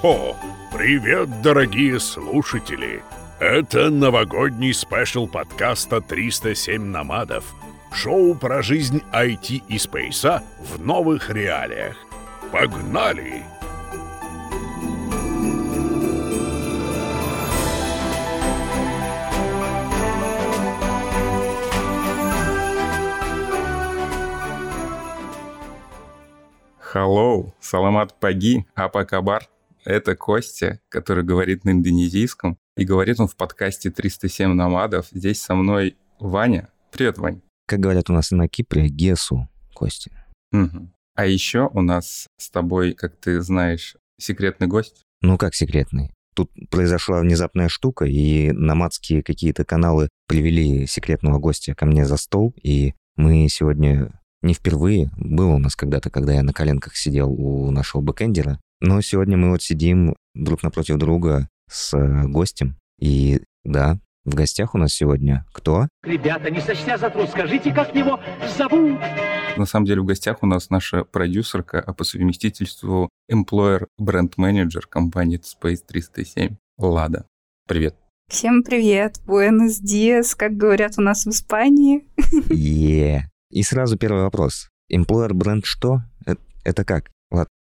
Хо-хо! Привет, дорогие слушатели! Это новогодний спешл подкаста «307 номадов». Шоу про жизнь IT и спейса в новых реалиях. Погнали! Hello, Саламат Паги, Апа Кабар. Это Костя, который говорит на индонезийском. И говорит он в подкасте 307 номадов. Здесь со мной Ваня. Привет, Вань. Как говорят у нас на Кипре, Гесу, Костя. Угу. А еще у нас с тобой, как ты знаешь, секретный гость. Ну как секретный? Тут произошла внезапная штука, и намадские какие-то каналы привели секретного гостя ко мне за стол, и мы сегодня не впервые. Было у нас когда-то, когда я на коленках сидел у нашего бэкэндера. Но сегодня мы вот сидим друг напротив друга с э, гостем. И да, в гостях у нас сегодня кто? Ребята, не сочтя за труд, скажите, как его зовут? На самом деле в гостях у нас наша продюсерка, а по совместительству employer бренд менеджер компании Space 307 Лада. Привет. Всем привет, buenos dias, как говорят у нас в Испании. Е. И сразу первый вопрос. Employer бренд что? Это, это как?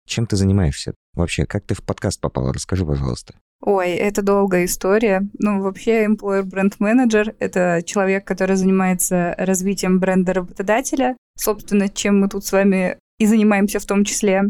Чем ты занимаешься? Вообще, как ты в подкаст попал? Расскажи, пожалуйста. Ой, это долгая история. Ну, вообще, employer бренд менеджер — это человек, который занимается развитием бренда работодателя. Собственно, чем мы тут с вами и занимаемся в том числе.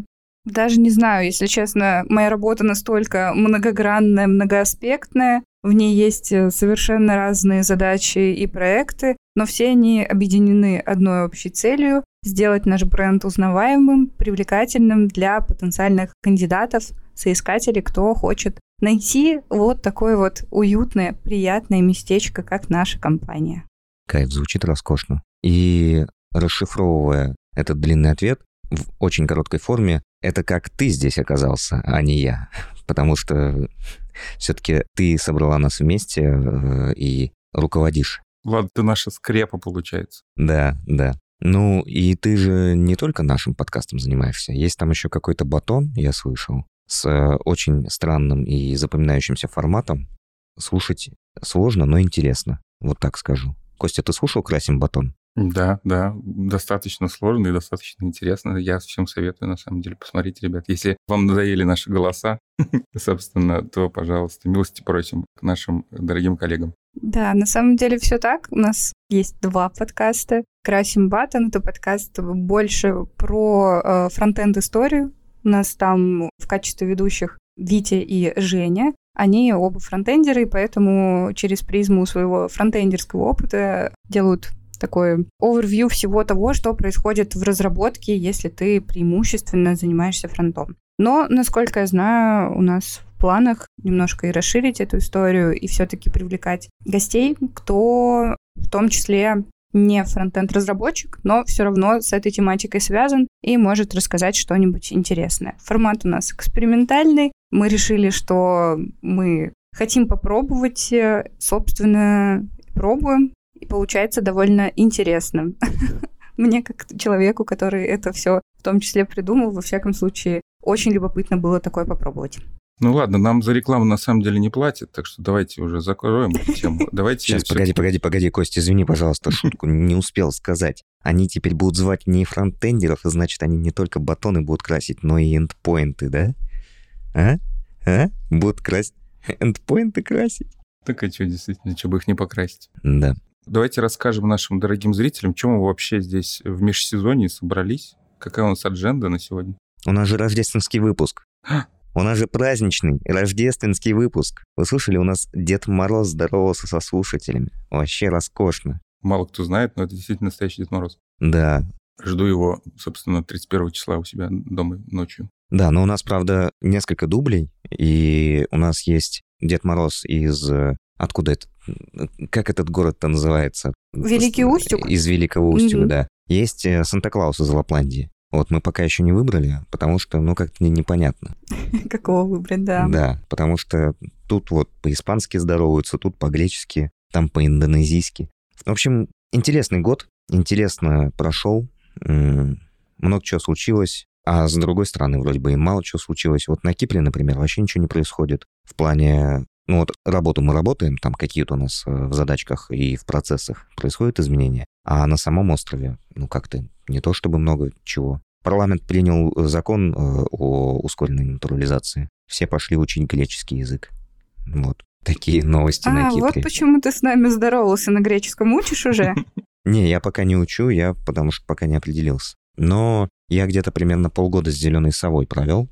Даже не знаю, если честно, моя работа настолько многогранная, многоаспектная, в ней есть э, совершенно разные задачи и проекты, но все они объединены одной общей целью – сделать наш бренд узнаваемым, привлекательным для потенциальных кандидатов, соискателей, кто хочет найти вот такое вот уютное, приятное местечко, как наша компания. Кайф, звучит роскошно. И расшифровывая этот длинный ответ в очень короткой форме, это как ты здесь оказался, а не я. Потому что все-таки ты собрала нас вместе э, и руководишь. Ладно, ты наша скрепа, получается. Да, да. Ну, и ты же не только нашим подкастом занимаешься. Есть там еще какой-то батон, я слышал, с э, очень странным и запоминающимся форматом. Слушать сложно, но интересно. Вот так скажу. Костя, ты слушал «Красим батон»? Да, да, достаточно сложно и достаточно интересно. Я всем советую, на самом деле, посмотрите, ребят. Если вам надоели наши голоса, собственно, то, пожалуйста, милости просим к нашим дорогим коллегам. Да, на самом деле все так. У нас есть два подкаста. Красим Баттон — это подкаст больше про э, фронтенд историю. У нас там в качестве ведущих Витя и Женя. Они оба фронтендеры, поэтому через призму своего фронтендерского опыта делают такой овервью всего того, что происходит в разработке, если ты преимущественно занимаешься фронтом. Но, насколько я знаю, у нас в планах немножко и расширить эту историю и все-таки привлекать гостей, кто в том числе не фронтенд-разработчик, но все равно с этой тематикой связан и может рассказать что-нибудь интересное. Формат у нас экспериментальный. Мы решили, что мы хотим попробовать, э, собственно, пробуем и получается довольно интересным. Мне, как человеку, который это все в том числе придумал, во всяком случае, очень любопытно было такое попробовать. Ну ладно, нам за рекламу на самом деле не платят, так что давайте уже закроем эту тему. Давайте Сейчас, погоди, погоди, погоди, Костя, извини, пожалуйста, шутку не успел сказать. Они теперь будут звать не фронтендеров, и значит, они не только батоны будут красить, но и эндпоинты, да? А? А? Будут красить эндпоинты красить? Так а что, действительно, что бы их не покрасить? Да. Давайте расскажем нашим дорогим зрителям, чем мы вообще здесь в межсезонье собрались. Какая у нас адженда на сегодня? У нас же рождественский выпуск. У нас же праздничный рождественский выпуск. Вы слышали, у нас Дед Мороз здоровался со слушателями. Вообще роскошно. Мало кто знает, но это действительно настоящий Дед Мороз. Да. Жду его, собственно, 31 числа у себя дома ночью. Да, но у нас, правда, несколько дублей, и у нас есть Дед Мороз из Откуда это? Как этот город-то называется? Великий Устюг? Из Великого Устюга, mm-hmm. да. Есть э, Санта-Клаус из Лапландии. Вот мы пока еще не выбрали, потому что, ну, как-то непонятно. Какого выбрать, да. Да, потому что тут вот по-испански здороваются, тут по-гречески, там по-индонезийски. В общем, интересный год, интересно прошел, много чего случилось. А с другой стороны, вроде бы и мало чего случилось. Вот на Кипре, например, вообще ничего не происходит. В плане, ну вот работу мы работаем, там какие-то у нас э, в задачках и в процессах происходят изменения. А на самом острове, ну как-то не то чтобы много чего. Парламент принял закон э, о ускоренной натурализации. Все пошли учить греческий язык. Вот. Такие новости а, на Кипре. вот почему ты с нами здоровался на греческом. Учишь уже? Не, я пока не учу, я потому что пока не определился. Но я где-то примерно полгода с зеленой совой провел,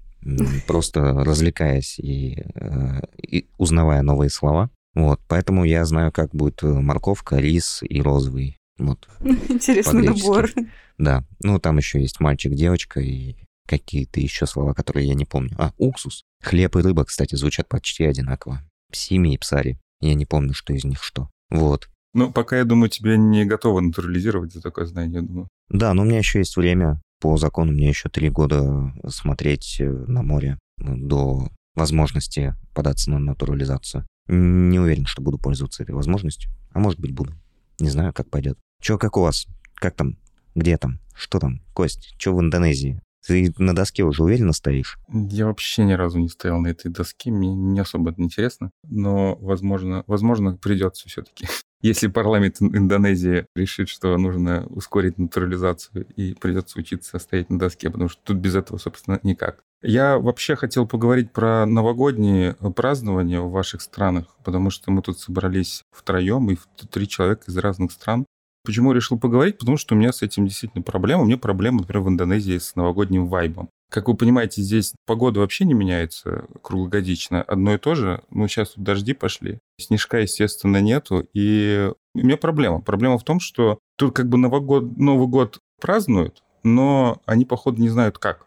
просто развлекаясь и, э, и узнавая новые слова. Вот, поэтому я знаю, как будет э, морковка, рис и розовый. Вот. Интересный набор. Да. Ну, там еще есть мальчик, девочка и какие-то еще слова, которые я не помню. А, уксус. Хлеб и рыба, кстати, звучат почти одинаково. Псими и псари. Я не помню, что из них что. Вот. Ну, пока, я думаю, тебе не готово натурализировать за такое знание, я думаю. Да, но у меня еще есть время. По закону мне еще три года смотреть э, на море ну, до возможности податься на натурализацию. Не уверен, что буду пользоваться этой возможностью. А может быть, буду. Не знаю, как пойдет. Че, как у вас? Как там? Где там? Что там? Кость, что в Индонезии? Ты на доске уже уверенно стоишь? Я вообще ни разу не стоял на этой доске, мне не особо это интересно, но, возможно, возможно придется все-таки. Если парламент Индонезии решит, что нужно ускорить натурализацию и придется учиться стоять на доске, потому что тут без этого, собственно, никак. Я вообще хотел поговорить про новогодние празднования в ваших странах, потому что мы тут собрались втроем, и три человека из разных стран. Почему решил поговорить? Потому что у меня с этим действительно проблема. У меня проблема, например, в Индонезии с новогодним вайбом. Как вы понимаете, здесь погода вообще не меняется круглогодично. Одно и то же. Ну, сейчас тут дожди пошли. Снежка, естественно, нету. И у меня проблема. Проблема в том, что тут как бы Новый год, Новый год празднуют, но они, походу, не знают как.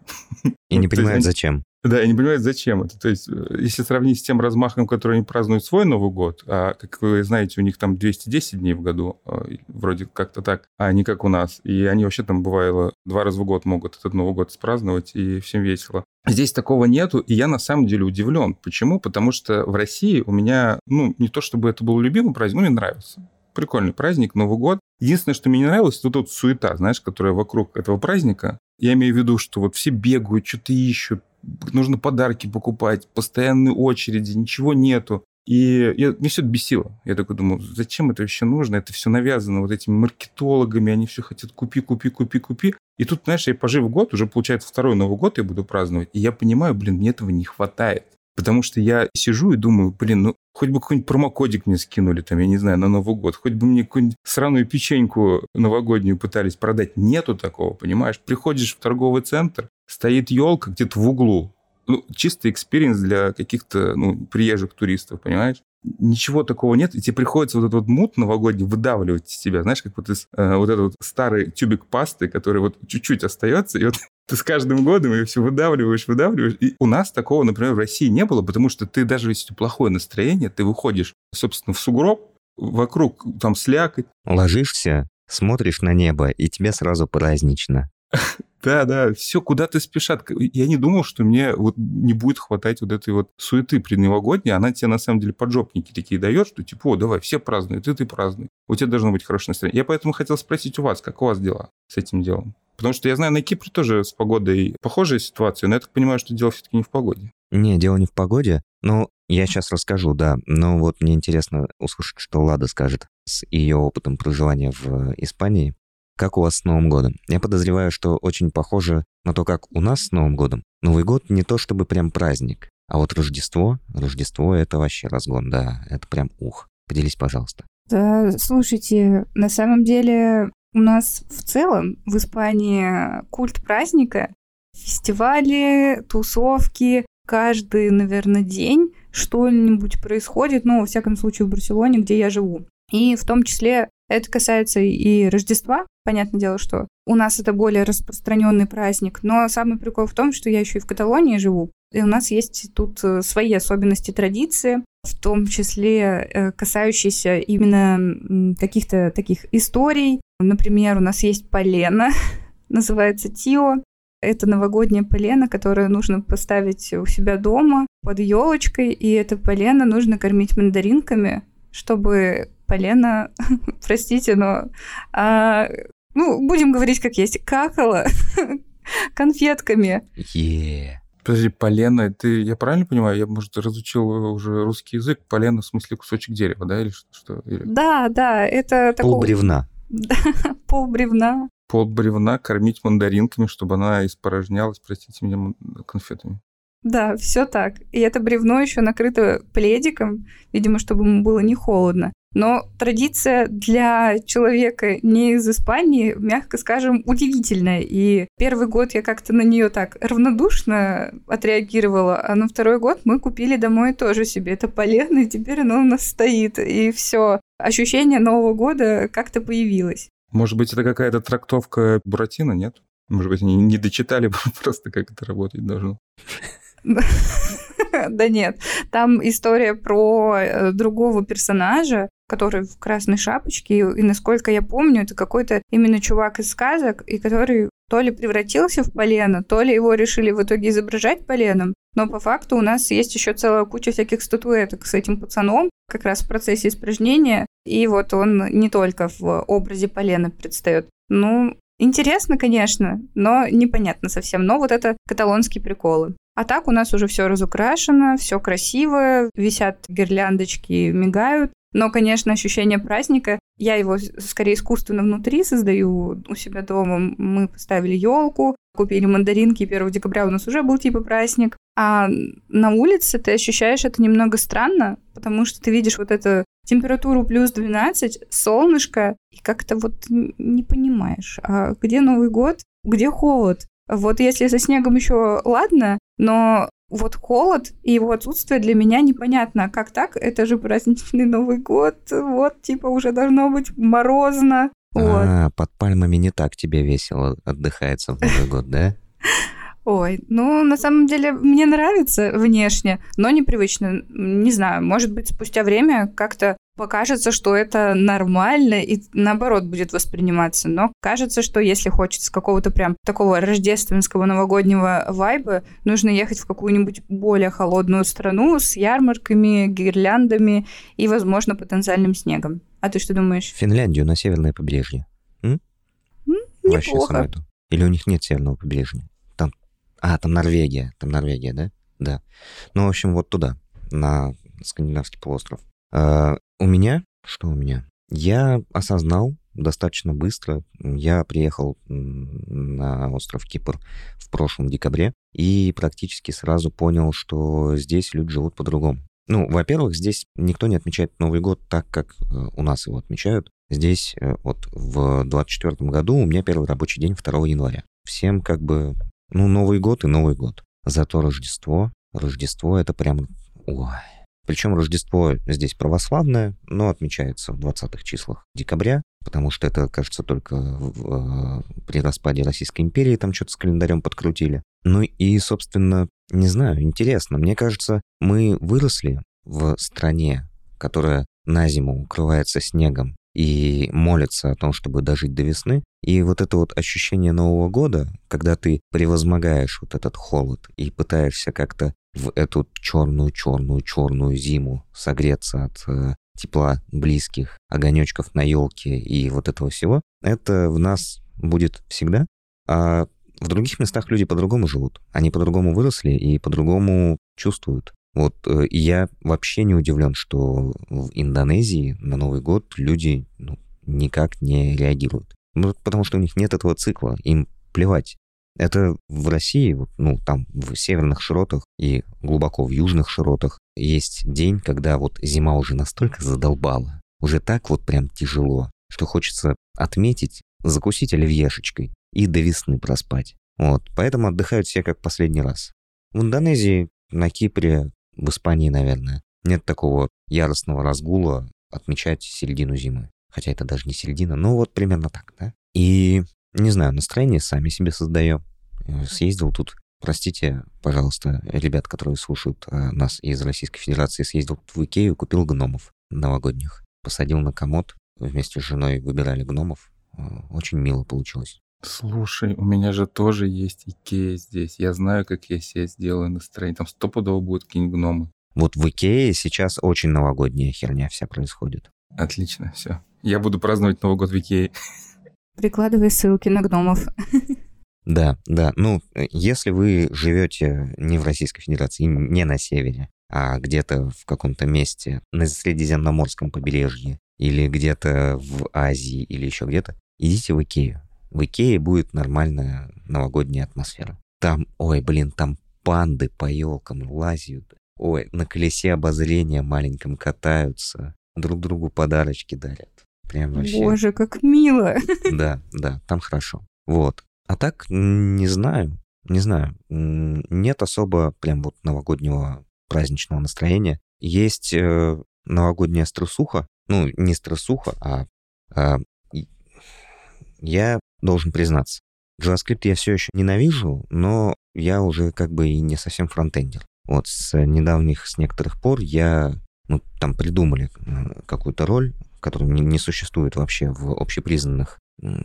И не понимают, зачем. Да, и не понимают, зачем это. То есть, э, если сравнить с тем размахом, который они празднуют свой Новый год, а, как вы знаете, у них там 210 дней в году, а, вроде как-то так, а не как у нас. И они вообще там, бывало, два раза в год могут этот Новый год спраздновать, и всем весело. Здесь такого нету, и я на самом деле удивлен. Почему? Потому что в России у меня, ну, не то чтобы это был любимый праздник, но мне нравится прикольный праздник, Новый год. Единственное, что мне не нравилось, это тут суета, знаешь, которая вокруг этого праздника. Я имею в виду, что вот все бегают, что-то ищут, нужно подарки покупать, постоянные очереди, ничего нету. И я, мне все это бесило. Я такой думаю, зачем это вообще нужно? Это все навязано вот этими маркетологами, они все хотят купи, купи, купи, купи. И тут, знаешь, я пожив год, уже получается второй Новый год я буду праздновать, и я понимаю, блин, мне этого не хватает. Потому что я сижу и думаю, блин, ну хоть бы какой-нибудь промокодик мне скинули, там, я не знаю, на Новый год, хоть бы мне какую-нибудь сраную печеньку новогоднюю пытались продать. Нету такого, понимаешь? Приходишь в торговый центр, стоит елка где-то в углу. Ну, чистый experience для каких-то ну, приезжих туристов, понимаешь? Ничего такого нет, и тебе приходится вот этот вот mood новогодний выдавливать из себя, знаешь, как вот из э, вот этот вот старый тюбик пасты, который вот чуть-чуть остается, и вот ты с каждым годом ее все выдавливаешь, выдавливаешь. И у нас такого, например, в России не было, потому что ты даже если плохое настроение, ты выходишь, собственно, в сугроб, вокруг там слякоть. Ложишься, смотришь на небо, и тебе сразу празднично. Да, да, все куда-то спешат. Я не думал, что мне вот не будет хватать вот этой вот суеты предновогодней. Она тебе на самом деле поджопники такие дает, что типа, о, давай, все празднуют, и ты празднуй. У тебя должно быть хорошее настроение. Я поэтому хотел спросить у вас, как у вас дела с этим делом? Потому что я знаю, на Кипре тоже с погодой похожая ситуация, но я так понимаю, что дело все-таки не в погоде. Не, дело не в погоде. Ну, я сейчас расскажу, да. Но вот мне интересно услышать, что Лада скажет с ее опытом проживания в Испании. Как у вас с Новым годом? Я подозреваю, что очень похоже на то, как у нас с Новым годом. Новый год не то чтобы прям праздник, а вот Рождество, Рождество — это вообще разгон, да, это прям ух. Поделись, пожалуйста. Да, слушайте, на самом деле у нас в целом в Испании культ праздника, фестивали, тусовки, каждый, наверное, день что-нибудь происходит, ну, во всяком случае, в Барселоне, где я живу. И в том числе это касается и Рождества. Понятное дело, что у нас это более распространенный праздник. Но самый прикол в том, что я еще и в Каталонии живу. И у нас есть тут э, свои особенности традиции, в том числе э, касающиеся именно каких-то таких историй. Например, у нас есть полено, называется Тио. Это новогоднее полено, которое нужно поставить у себя дома под елочкой, и это полено нужно кормить мандаринками, чтобы полено, простите, но, а, ну, будем говорить как есть, какало конфетками. Е. Подожди, полено, ты, я правильно понимаю, я, может, разучил уже русский язык, полено в смысле кусочек дерева, да, или что? или... Да, да, это Пол такой бревна. пол бревна. Пол бревна кормить мандаринками, чтобы она испорожнялась, простите меня, конфетами. Да, все так. И это бревно еще накрыто пледиком, видимо, чтобы ему было не холодно. Но традиция для человека не из Испании, мягко скажем, удивительная. И первый год я как-то на нее так равнодушно отреагировала, а на второй год мы купили домой тоже себе это полено, и теперь оно у нас стоит. И все. Ощущение Нового года как-то появилось. Может быть, это какая-то трактовка Буратино, нет? Может быть, они не дочитали просто, как это работать должно. Да нет, там история про э, другого персонажа, который в красной шапочке, и, насколько я помню, это какой-то именно чувак из сказок, и который то ли превратился в полено, то ли его решили в итоге изображать поленом. Но по факту у нас есть еще целая куча всяких статуэток с этим пацаном, как раз в процессе испражнения. И вот он не только в образе полена предстает. Ну, интересно, конечно, но непонятно совсем. Но вот это каталонские приколы. А так у нас уже все разукрашено, все красиво, висят гирляндочки, мигают. Но, конечно, ощущение праздника, я его скорее искусственно внутри создаю у себя дома. Мы поставили елку, купили мандаринки, и 1 декабря у нас уже был типа праздник. А на улице ты ощущаешь это немного странно, потому что ты видишь вот эту температуру плюс 12, солнышко, и как-то вот не понимаешь, а где Новый год, где холод. Вот если со снегом еще ладно, но вот холод и его отсутствие для меня непонятно. Как так? Это же праздничный Новый год. Вот, типа, уже должно быть морозно. Вот. А, под пальмами не так тебе весело отдыхается в Новый год, да? Ой, ну, на самом деле, мне нравится внешне, но непривычно. Не знаю, может быть, спустя время как-то покажется, что это нормально и наоборот будет восприниматься. Но кажется, что если хочется какого-то прям такого рождественского новогоднего вайба, нужно ехать в какую-нибудь более холодную страну с ярмарками, гирляндами и, возможно, потенциальным снегом. А ты что думаешь? Финляндию на северное побережье. Вообще Неплохо. самое то. Или у них нет северного побережья? Там... А, там Норвегия. Там Норвегия, да? Да. Ну, в общем, вот туда, на скандинавский полуостров. У меня... Что у меня? Я осознал достаточно быстро. Я приехал на остров Кипр в прошлом декабре и практически сразу понял, что здесь люди живут по-другому. Ну, во-первых, здесь никто не отмечает Новый год так, как э, у нас его отмечают. Здесь э, вот в 24 году у меня первый рабочий день 2 января. Всем как бы, ну, Новый год и Новый год. Зато Рождество, Рождество это прям, ой. Причем Рождество здесь православное, но отмечается в 20-х числах декабря, потому что это, кажется, только в, э, при распаде Российской империи там что-то с календарем подкрутили. Ну и, собственно, не знаю, интересно. Мне кажется, мы выросли в стране, которая на зиму укрывается снегом и молится о том, чтобы дожить до весны. И вот это вот ощущение Нового года, когда ты превозмогаешь вот этот холод и пытаешься как-то в эту черную-черную-черную зиму согреться от э, тепла близких, огонечков на елке и вот этого всего, это в нас будет всегда. А в других местах люди по-другому живут. Они по-другому выросли и по-другому чувствуют. Вот э, я вообще не удивлен, что в Индонезии на Новый год люди ну, никак не реагируют. Ну, потому что у них нет этого цикла, им плевать. Это в России, ну, там в северных широтах и глубоко в южных широтах есть день, когда вот зима уже настолько задолбала, уже так вот прям тяжело, что хочется отметить, закусить оливьешечкой и до весны проспать. Вот, поэтому отдыхают все как последний раз. В Индонезии, на Кипре, в Испании, наверное, нет такого яростного разгула отмечать середину зимы. Хотя это даже не середина, но вот примерно так, да? И, не знаю, настроение сами себе создаем. Э, Съездил тут, простите, пожалуйста, ребят, которые слушают э, нас из Российской Федерации, съездил тут в Икею, купил гномов новогодних. Посадил на комод, вместе с женой выбирали гномов. Э, Очень мило получилось. Слушай, у меня же тоже есть Икея здесь. Я знаю, как я себе сделаю настроение. Там стопудово будут какие-нибудь гномы. Вот в Икее сейчас очень новогодняя херня вся происходит. Отлично, все. Я буду праздновать Новый год в Икее. Прикладывай ссылки на гномов. Да, да. Ну, э, если вы живете не в Российской Федерации, не на севере, а где-то в каком-то месте на Средиземноморском побережье или где-то в Азии или еще где-то, идите в Икею. В Икее будет нормальная новогодняя атмосфера. Там, ой, блин, там панды по елкам лазят. Ой, на колесе обозрения маленьком катаются, друг другу подарочки дарят. Прям вообще. Боже, как мило. Да, да, там хорошо. Вот. А так, не знаю, не знаю. Нет особо прям вот новогоднего праздничного настроения. Есть э, новогодняя стрессуха. Ну, не стрессуха, а, а я должен признаться. JavaScript я все еще ненавижу, но я уже как бы и не совсем фронтендер. Вот с недавних, с некоторых пор я, ну, там придумали какую-то роль, которая не, не существует вообще в общепризнанных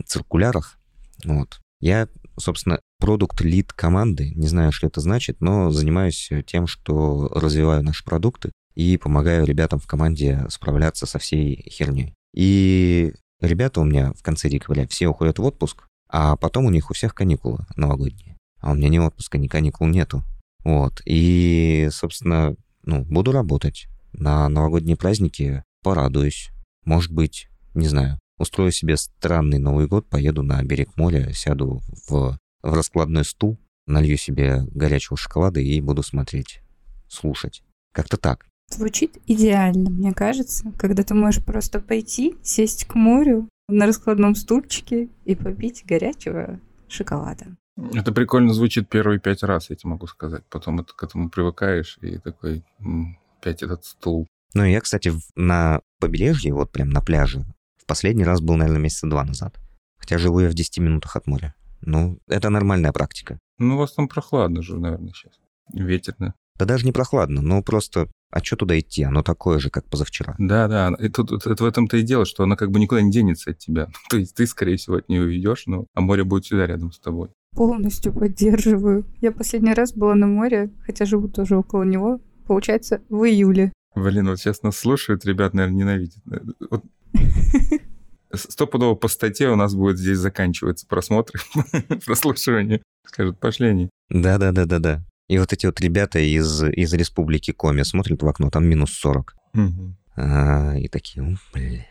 циркулярах. Вот. Я, собственно, продукт лид команды, не знаю, что это значит, но занимаюсь тем, что развиваю наши продукты и помогаю ребятам в команде справляться со всей херней. И ребята у меня в конце декабря все уходят в отпуск, а потом у них у всех каникулы новогодние. А у меня ни отпуска, ни каникул нету. Вот. И, собственно, ну, буду работать. На новогодние праздники порадуюсь. Может быть, не знаю, устрою себе странный Новый год, поеду на берег моря, сяду в, в раскладной стул, налью себе горячего шоколада и буду смотреть, слушать. Как-то так. Звучит идеально, мне кажется, когда ты можешь просто пойти, сесть к морю на раскладном стульчике и попить горячего шоколада. Это прикольно звучит первые пять раз, я тебе могу сказать. Потом это, к этому привыкаешь и такой, опять этот стул. Ну, я, кстати, на побережье, вот прям на пляже, в последний раз был, наверное, месяца два назад. Хотя живу я в 10 минутах от моря. Ну, это нормальная практика. Ну, у вас там прохладно же, наверное, сейчас. Ветерно. Да даже не прохладно, но просто а что туда идти? Оно такое же, как позавчера. Да, да. И тут, тут это в этом-то и дело, что оно как бы никуда не денется от тебя. То есть ты, скорее всего, от нее уйдешь, но а море будет всегда рядом с тобой. Полностью поддерживаю. Я последний раз была на море, хотя живу тоже около него, получается, в июле. Блин, вот сейчас нас слушают, ребят, наверное, ненавидят. Вот стопудово по статье у нас будет здесь заканчиваться просмотр, прослушивание. Скажут, пошли они. Да-да-да-да-да. И вот эти вот ребята из, из республики Коми смотрят в окно, там минус 40. Угу. А, и такие, бля.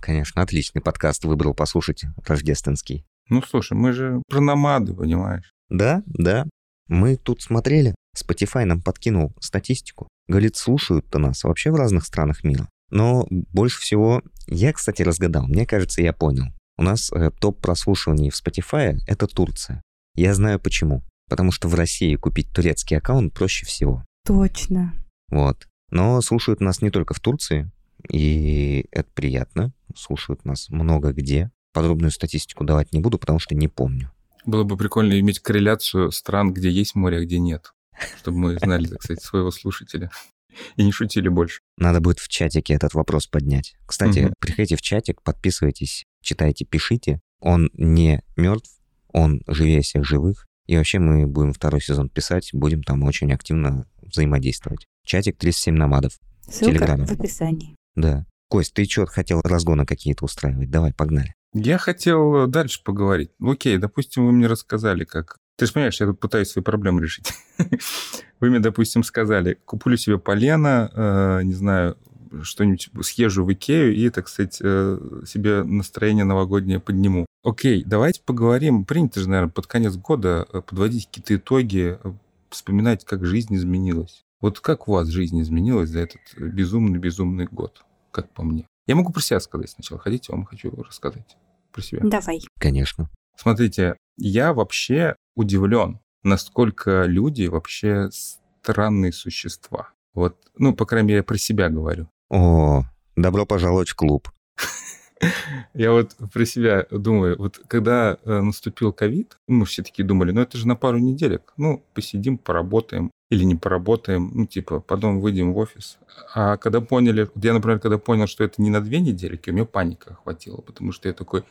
Конечно, отличный подкаст выбрал послушать, рождественский. Ну, слушай, мы же про намады, понимаешь? Да, да. Мы тут смотрели, Spotify нам подкинул статистику. Говорит, слушают-то нас вообще в разных странах мира. Но больше всего... Я, кстати, разгадал. Мне кажется, я понял. У нас э, топ прослушиваний в Spotify — это Турция. Я знаю почему потому что в России купить турецкий аккаунт проще всего. Точно. Вот. Но слушают нас не только в Турции, и это приятно. Слушают нас много где. Подробную статистику давать не буду, потому что не помню. Было бы прикольно иметь корреляцию стран, где есть море, а где нет. Чтобы мы знали, так сказать, своего слушателя. И не шутили больше. Надо будет в чатике этот вопрос поднять. Кстати, угу. приходите в чатик, подписывайтесь, читайте, пишите. Он не мертв, он живее всех живых. И вообще мы будем второй сезон писать, будем там очень активно взаимодействовать. Чатик 37 намадов. Ссылка Телеграме. в описании. Да. Кость, ты что, хотел разгоны какие-то устраивать? Давай, погнали. Я хотел дальше поговорить. Окей, допустим, вы мне рассказали, как... Ты же понимаешь, я тут пытаюсь свои проблемы решить. Вы мне, допустим, сказали, куплю себе полено, э, не знаю, что-нибудь съезжу в Икею и, так сказать, э, себе настроение новогоднее подниму. Окей, давайте поговорим. Принято же, наверное, под конец года э, подводить какие-то итоги, э, вспоминать, как жизнь изменилась. Вот как у вас жизнь изменилась за этот безумный-безумный год, как по мне? Я могу про себя сказать сначала. Хотите, вам хочу рассказать про себя? Давай. Конечно. Смотрите, я вообще удивлен, насколько люди вообще странные существа. Вот, ну, по крайней мере, про себя говорю. О, добро пожаловать в клуб. Я вот про себя думаю, вот когда э, наступил ковид, мы все таки думали, ну это же на пару неделек, ну посидим, поработаем или не поработаем, ну типа потом выйдем в офис. А когда поняли, я, например, когда понял, что это не на две недельки, у меня паника охватила, потому что я такой,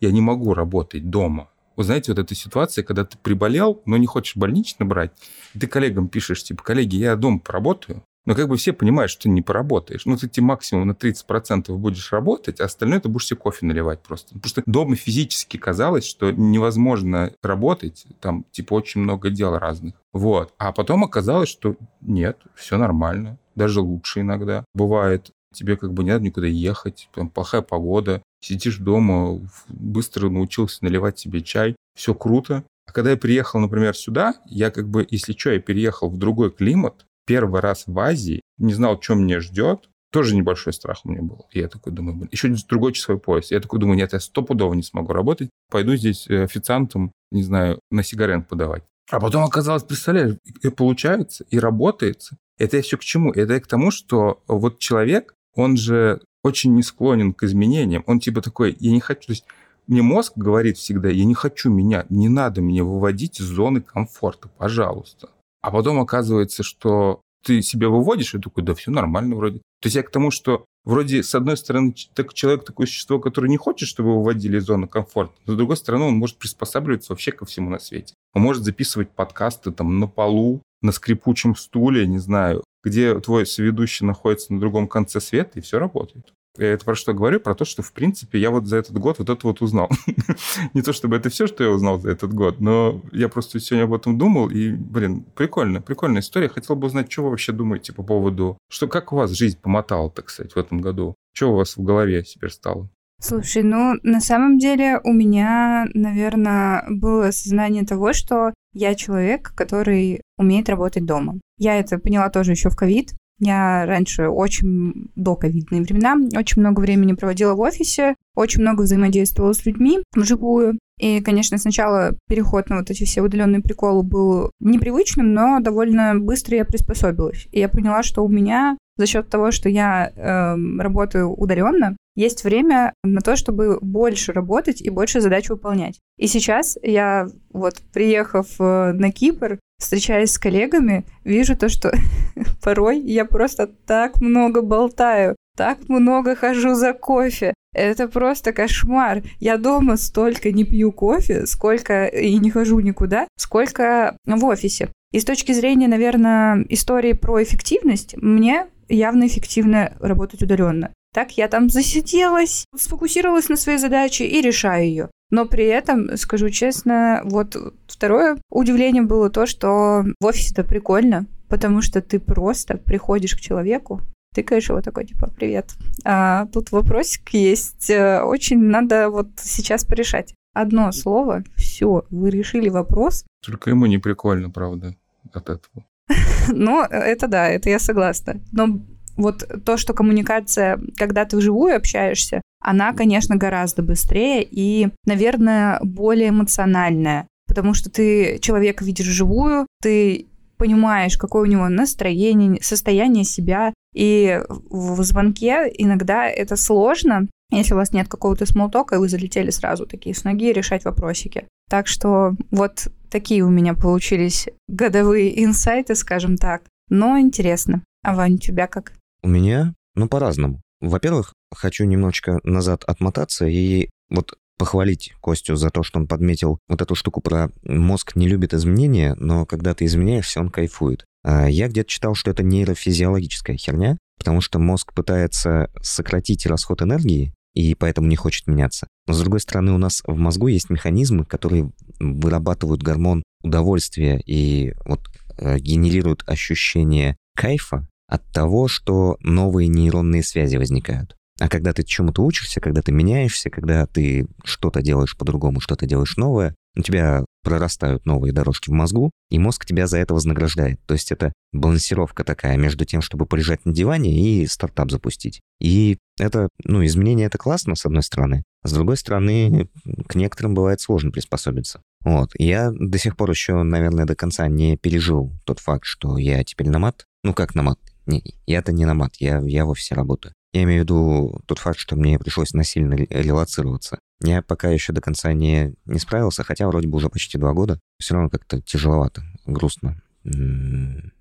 я не могу работать дома. Вы знаете, вот эта ситуация, когда ты приболел, но не хочешь больничный брать, ты коллегам пишешь, типа, коллеги, я дома поработаю, Но как бы все понимают, что ты не поработаешь. Ну, ты тебе максимум на 30% будешь работать, а остальное ты будешь себе кофе наливать просто. Потому что дома физически казалось, что невозможно работать, там, типа, очень много дел разных. Вот. А потом оказалось, что нет, все нормально. Даже лучше иногда. Бывает, тебе как бы не надо никуда ехать, там плохая погода, сидишь дома, быстро научился наливать себе чай, все круто. А когда я приехал, например, сюда, я как бы, если что, я переехал в другой климат, первый раз в Азии, не знал, что мне ждет, тоже небольшой страх у меня был. И я такой думаю, блин, еще другой часовой пояс. Я такой думаю, нет, я стопудово не смогу работать. Пойду здесь э, официантом, не знаю, на сигарет подавать. А потом оказалось, представляешь, и получается, и работается. Это я все к чему? Это я к тому, что вот человек, он же очень не склонен к изменениям. Он типа такой, я не хочу... То есть мне мозг говорит всегда, я не хочу меня, не надо меня выводить из зоны комфорта, пожалуйста. А потом оказывается, что ты себя выводишь, и такой, да все нормально вроде. То есть я к тому, что вроде, с одной стороны, так, человек такое существо, которое не хочет, чтобы его выводили из зоны комфорта, но с другой стороны, он может приспосабливаться вообще ко всему на свете. Он может записывать подкасты там на полу, на скрипучем стуле, не знаю, где твой соведущий находится на другом конце света, и все работает. Я это про что говорю? Про то, что, в принципе, я вот за этот год вот это вот узнал. Не то, чтобы это все, что я узнал за этот год, но я просто сегодня об этом думал, и, блин, прикольно, прикольная история. Хотел бы узнать, что вы вообще думаете по поводу... Что, как у вас жизнь помотала, так сказать, в этом году? Что у вас в голове теперь стало? Слушай, ну, на самом деле у меня, наверное, было осознание того, что я человек, который умеет работать дома. Я это поняла тоже еще в ковид. Я раньше очень до ковидные времена очень много времени проводила в офисе, очень много взаимодействовала с людьми вживую. И, конечно, сначала переход на вот эти все удаленные приколы был непривычным, но довольно быстро я приспособилась. И я поняла, что у меня за счет того, что я э, работаю удаленно, есть время на то, чтобы больше работать и больше задач выполнять. И сейчас я, вот приехав э, на Кипр, встречаясь с коллегами, вижу то, что порой я просто так много болтаю, так много хожу за кофе. Это просто кошмар. Я дома столько не пью кофе, сколько и не хожу никуда, сколько в офисе. И с точки зрения, наверное, истории про эффективность, мне явно эффективно работать удаленно. Так я там засиделась, сфокусировалась на своей задаче и решаю ее. Но при этом, скажу честно, вот второе удивление было то, что в офисе это прикольно, потому что ты просто приходишь к человеку, тыкаешь его такой, типа, привет. А, тут вопросик есть, э, очень надо вот сейчас порешать. Одно слово, все, вы решили вопрос. Только ему не прикольно, правда, от этого. Ну, это да, это я согласна. Но вот то, что коммуникация, когда ты вживую общаешься, она, конечно, гораздо быстрее и, наверное, более эмоциональная, потому что ты человека видишь вживую, ты понимаешь, какое у него настроение, состояние себя, и в звонке иногда это сложно, если у вас нет какого-то смолтока, и вы залетели сразу такие с ноги решать вопросики. Так что вот такие у меня получились годовые инсайты, скажем так. Но интересно. А Вань, у тебя как? У меня, ну, по-разному. Во-первых, хочу немножечко назад отмотаться и вот похвалить Костю за то, что он подметил вот эту штуку про мозг не любит изменения, но когда ты изменяешься, он кайфует. А я где-то читал, что это нейрофизиологическая херня, потому что мозг пытается сократить расход энергии, и поэтому не хочет меняться. Но, с другой стороны, у нас в мозгу есть механизмы, которые вырабатывают гормон удовольствия и вот э, генерируют ощущение кайфа от того, что новые нейронные связи возникают. А когда ты чему-то учишься, когда ты меняешься, когда ты что-то делаешь по-другому, что-то делаешь новое, у тебя прорастают новые дорожки в мозгу, и мозг тебя за это вознаграждает. То есть это балансировка такая между тем, чтобы полежать на диване и стартап запустить. И это, ну, изменение это классно, с одной стороны. С другой стороны, к некоторым бывает сложно приспособиться. Вот. Я до сих пор еще, наверное, до конца не пережил тот факт, что я теперь намат. Ну, как намат? Не, я-то не намат, я, я в офисе работаю. Я имею в виду тот факт, что мне пришлось насильно релацироваться. Я пока еще до конца не, не справился, хотя вроде бы уже почти два года. Все равно как-то тяжеловато, грустно,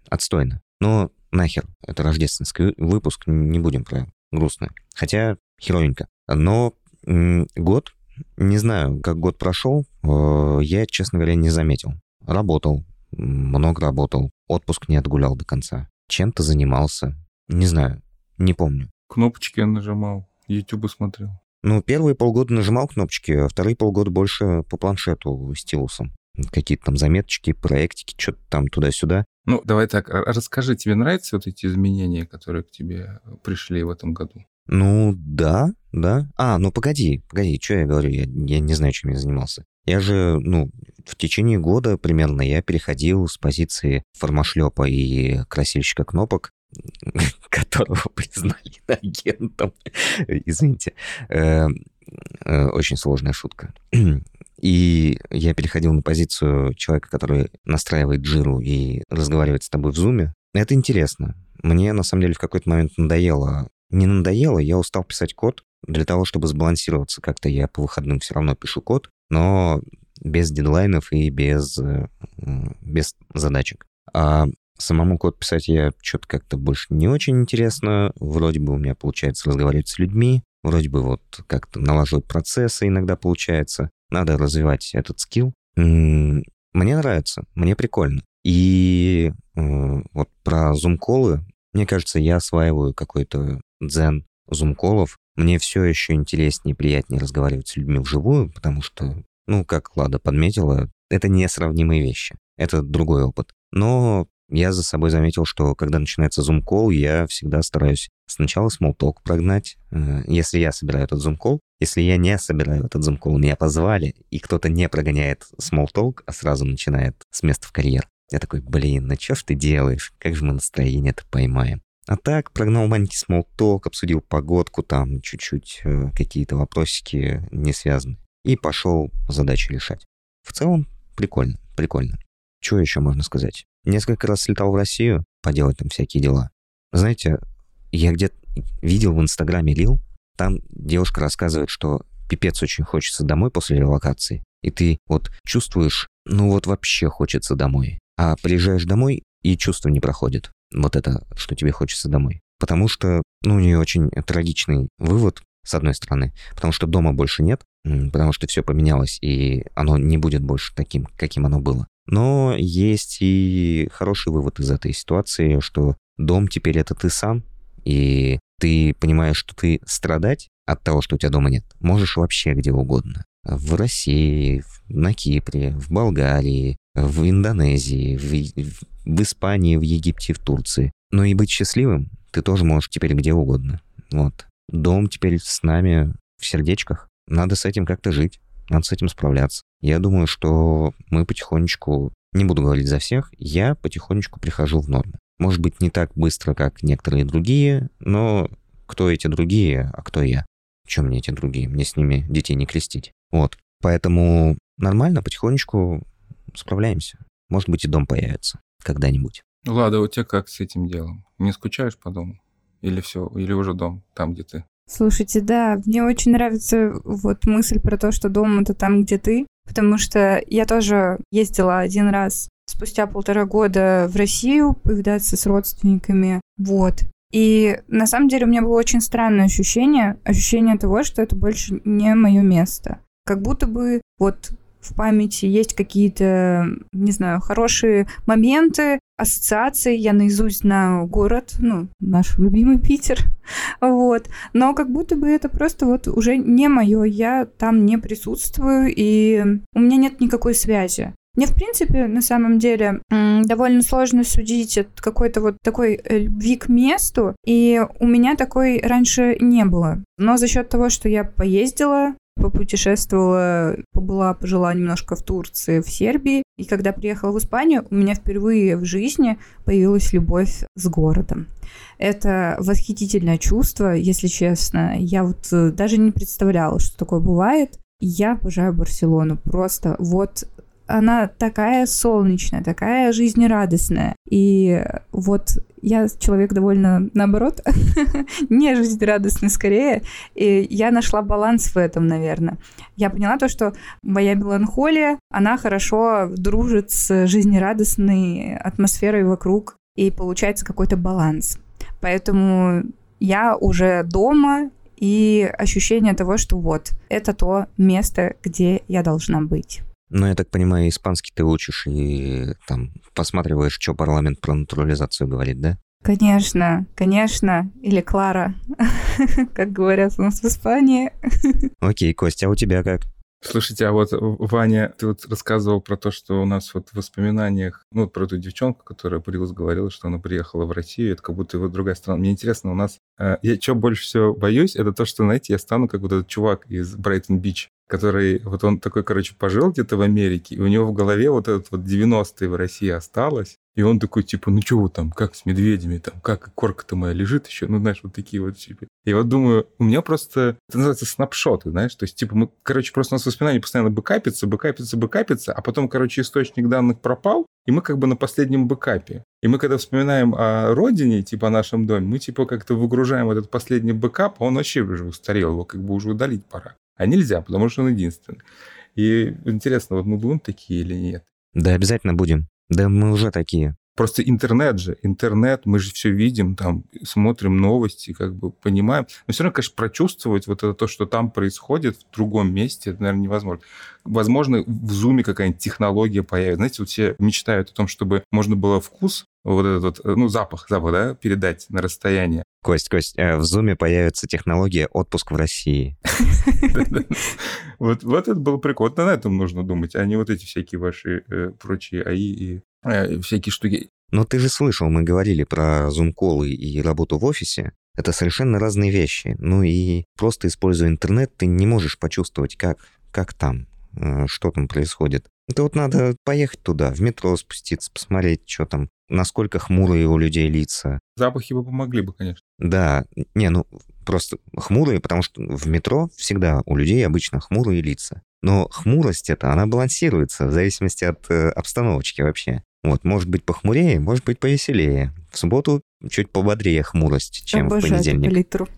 отстойно. Но нахер, это рождественский выпуск, не будем про грустное. Хотя херовенько. Но год, не знаю, как год прошел, э- я, честно говоря, не заметил. Работал, много работал, отпуск не отгулял до конца. Чем-то занимался. Не знаю, не помню. Кнопочки я нажимал, YouTube смотрел. Ну, первые полгода нажимал кнопочки, а вторые полгода больше по планшету стилусом. Какие-то там заметочки, проектики, что-то там туда-сюда. Ну, давай так, а расскажи, тебе нравятся вот эти изменения, которые к тебе пришли в этом году? Ну, да, да. А, ну погоди, погоди, что я говорю, я, я не знаю, чем я занимался. Я же, ну, в течение года примерно я переходил с позиции формашлепа и красильщика кнопок, которого признали агентом. Извините. Э, э, очень сложная шутка. И я переходил на позицию человека, который настраивает жиру и разговаривает с тобой в зуме. Это интересно. Мне, на самом деле, в какой-то момент надоело. Не надоело, я устал писать код. Для того, чтобы сбалансироваться как-то, я по выходным все равно пишу код, но без дедлайнов и без, э, без задачек. А самому код писать я что-то как-то больше не очень интересно. Вроде бы у меня получается разговаривать с людьми, вроде бы вот как-то налаживать процессы иногда получается. Надо развивать этот скилл. Мне нравится, мне прикольно. И э, вот про зум-колы, мне кажется, я осваиваю какой-то дзен зум-колов. Мне все еще интереснее и приятнее разговаривать с людьми вживую, потому что, ну, как Лада подметила, это несравнимые вещи. Это другой опыт. Но я за собой заметил, что когда начинается зум-кол, я всегда стараюсь сначала small прогнать. Э, если я собираю этот зум-кол, если я не собираю этот зум-кол, меня позвали, и кто-то не прогоняет small а сразу начинает с места в карьер. Я такой, блин, ну что ж ты делаешь? Как же мы настроение-то поймаем? А так, прогнал маленький small обсудил погодку, там чуть-чуть э, какие-то вопросики не связаны. И пошел задачу решать. В целом, прикольно, прикольно. Что еще можно сказать? Несколько раз слетал в Россию поделать там всякие дела. Знаете, я где-то видел в Инстаграме Лил, там девушка рассказывает, что пипец очень хочется домой после релокации. И ты вот чувствуешь, ну вот вообще хочется домой. А приезжаешь домой, и чувство не проходит. Вот это, что тебе хочется домой. Потому что, ну, у нее очень трагичный вывод, с одной стороны. Потому что дома больше нет, потому что все поменялось, и оно не будет больше таким, каким оно было. Но есть и хороший вывод из этой ситуации, что дом теперь это ты сам, и ты понимаешь, что ты страдать от того, что у тебя дома нет, можешь вообще где угодно. В России, на Кипре, в Болгарии, в Индонезии, в, в Испании, в Египте, в Турции. Но и быть счастливым ты тоже можешь теперь где угодно. Вот. Дом теперь с нами в сердечках. Надо с этим как-то жить, надо с этим справляться. Я думаю, что мы потихонечку, не буду говорить за всех, я потихонечку прихожу в норму. Может быть, не так быстро, как некоторые другие, но кто эти другие, а кто я? Чем мне эти другие? Мне с ними детей не крестить. Вот. Поэтому нормально, потихонечку справляемся. Может быть, и дом появится когда-нибудь. Лада, у тебя как с этим делом? Не скучаешь по дому? Или все, или уже дом, там, где ты? Слушайте, да, мне очень нравится вот мысль про то, что дом это там, где ты, потому что я тоже ездила один раз спустя полтора года в Россию повидаться с родственниками, вот. И на самом деле у меня было очень странное ощущение, ощущение того, что это больше не мое место. Как будто бы вот в памяти есть какие-то, не знаю, хорошие моменты, ассоциации, я наизусть знаю город, ну, наш любимый Питер, вот, но как будто бы это просто вот уже не мое, я там не присутствую, и у меня нет никакой связи. Мне, в принципе, на самом деле довольно сложно судить от какой-то вот такой э, любви к месту, и у меня такой раньше не было. Но за счет того, что я поездила, попутешествовала, побыла, пожила немножко в Турции, в Сербии. И когда приехала в Испанию, у меня впервые в жизни появилась любовь с городом. Это восхитительное чувство, если честно. Я вот э, даже не представляла, что такое бывает. Я обожаю Барселону. Просто вот она такая солнечная, такая жизнерадостная. И вот я человек довольно наоборот, не жизнерадостный скорее, и я нашла баланс в этом, наверное. Я поняла то, что моя меланхолия, она хорошо дружит с жизнерадостной атмосферой вокруг, и получается какой-то баланс. Поэтому я уже дома, и ощущение того, что вот, это то место, где я должна быть. Ну, я так понимаю, испанский ты учишь и там посматриваешь, что парламент про натурализацию говорит, да? Конечно, конечно. Или Клара, как говорят у нас в Испании. Окей, Костя, а у тебя как? Слушайте, а вот, Ваня, ты вот рассказывал про то, что у нас вот в воспоминаниях, ну, про эту девчонку, которая Брилс говорила, что она приехала в Россию, это как будто вот другая страна. Мне интересно, у нас... Э, я что больше всего боюсь, это то, что, знаете, я стану как вот этот чувак из Брайтон-Бич, который, вот он такой, короче, пожил где-то в Америке, и у него в голове вот этот вот 90-е в России осталось, и он такой, типа, ну вы там, как с медведями, там, как корка-то моя лежит еще, ну, знаешь, вот такие вот, типа. И вот думаю, у меня просто, это называется snapshot ы, знаешь, то есть, типа, мы, короче, просто у нас воспоминания постоянно бэкапятся, бэкапятся, бэкапятся, а потом, короче, источник данных пропал, и мы как бы на последнем бэкапе. И мы, когда вспоминаем о родине, типа о нашем доме, мы, типа, как-то выгружаем этот последний бэкап, он вообще уже устарел, его как бы уже удалить пора. А нельзя, потому что он единственный. И интересно, вот мы будем такие или нет? Да, обязательно будем. Да мы уже такие. Просто интернет же, интернет, мы же все видим, там, смотрим новости, как бы понимаем. Но все равно, конечно, прочувствовать вот это то, что там происходит в другом месте, это, наверное, невозможно. Возможно, в зуме какая-нибудь технология появится. Знаете, вот все мечтают о том, чтобы можно было вкус, вот этот вот, ну, запах, запах, да, передать на расстояние. Кость, Кость, э, в зуме появится технология отпуск в России. Вот, вот это было прикольно. На этом нужно думать, а не вот эти всякие ваши э, прочие АИ и э, всякие штуки. Но ты же слышал, мы говорили про зум-колы и работу в офисе. Это совершенно разные вещи. Ну и просто используя интернет, ты не можешь почувствовать, как, как там, э, что там происходит. Это вот надо поехать туда, в метро спуститься, посмотреть, что там, насколько хмурые у людей лица. Запахи бы помогли бы, конечно. Да, не, ну просто хмурые, потому что в метро всегда у людей обычно хмурые лица. Но хмурость эта, она балансируется в зависимости от э, обстановочки вообще. Вот, может быть похмурее, может быть повеселее. В субботу чуть пободрее хмурость, чем Обожаю в понедельник. палитру.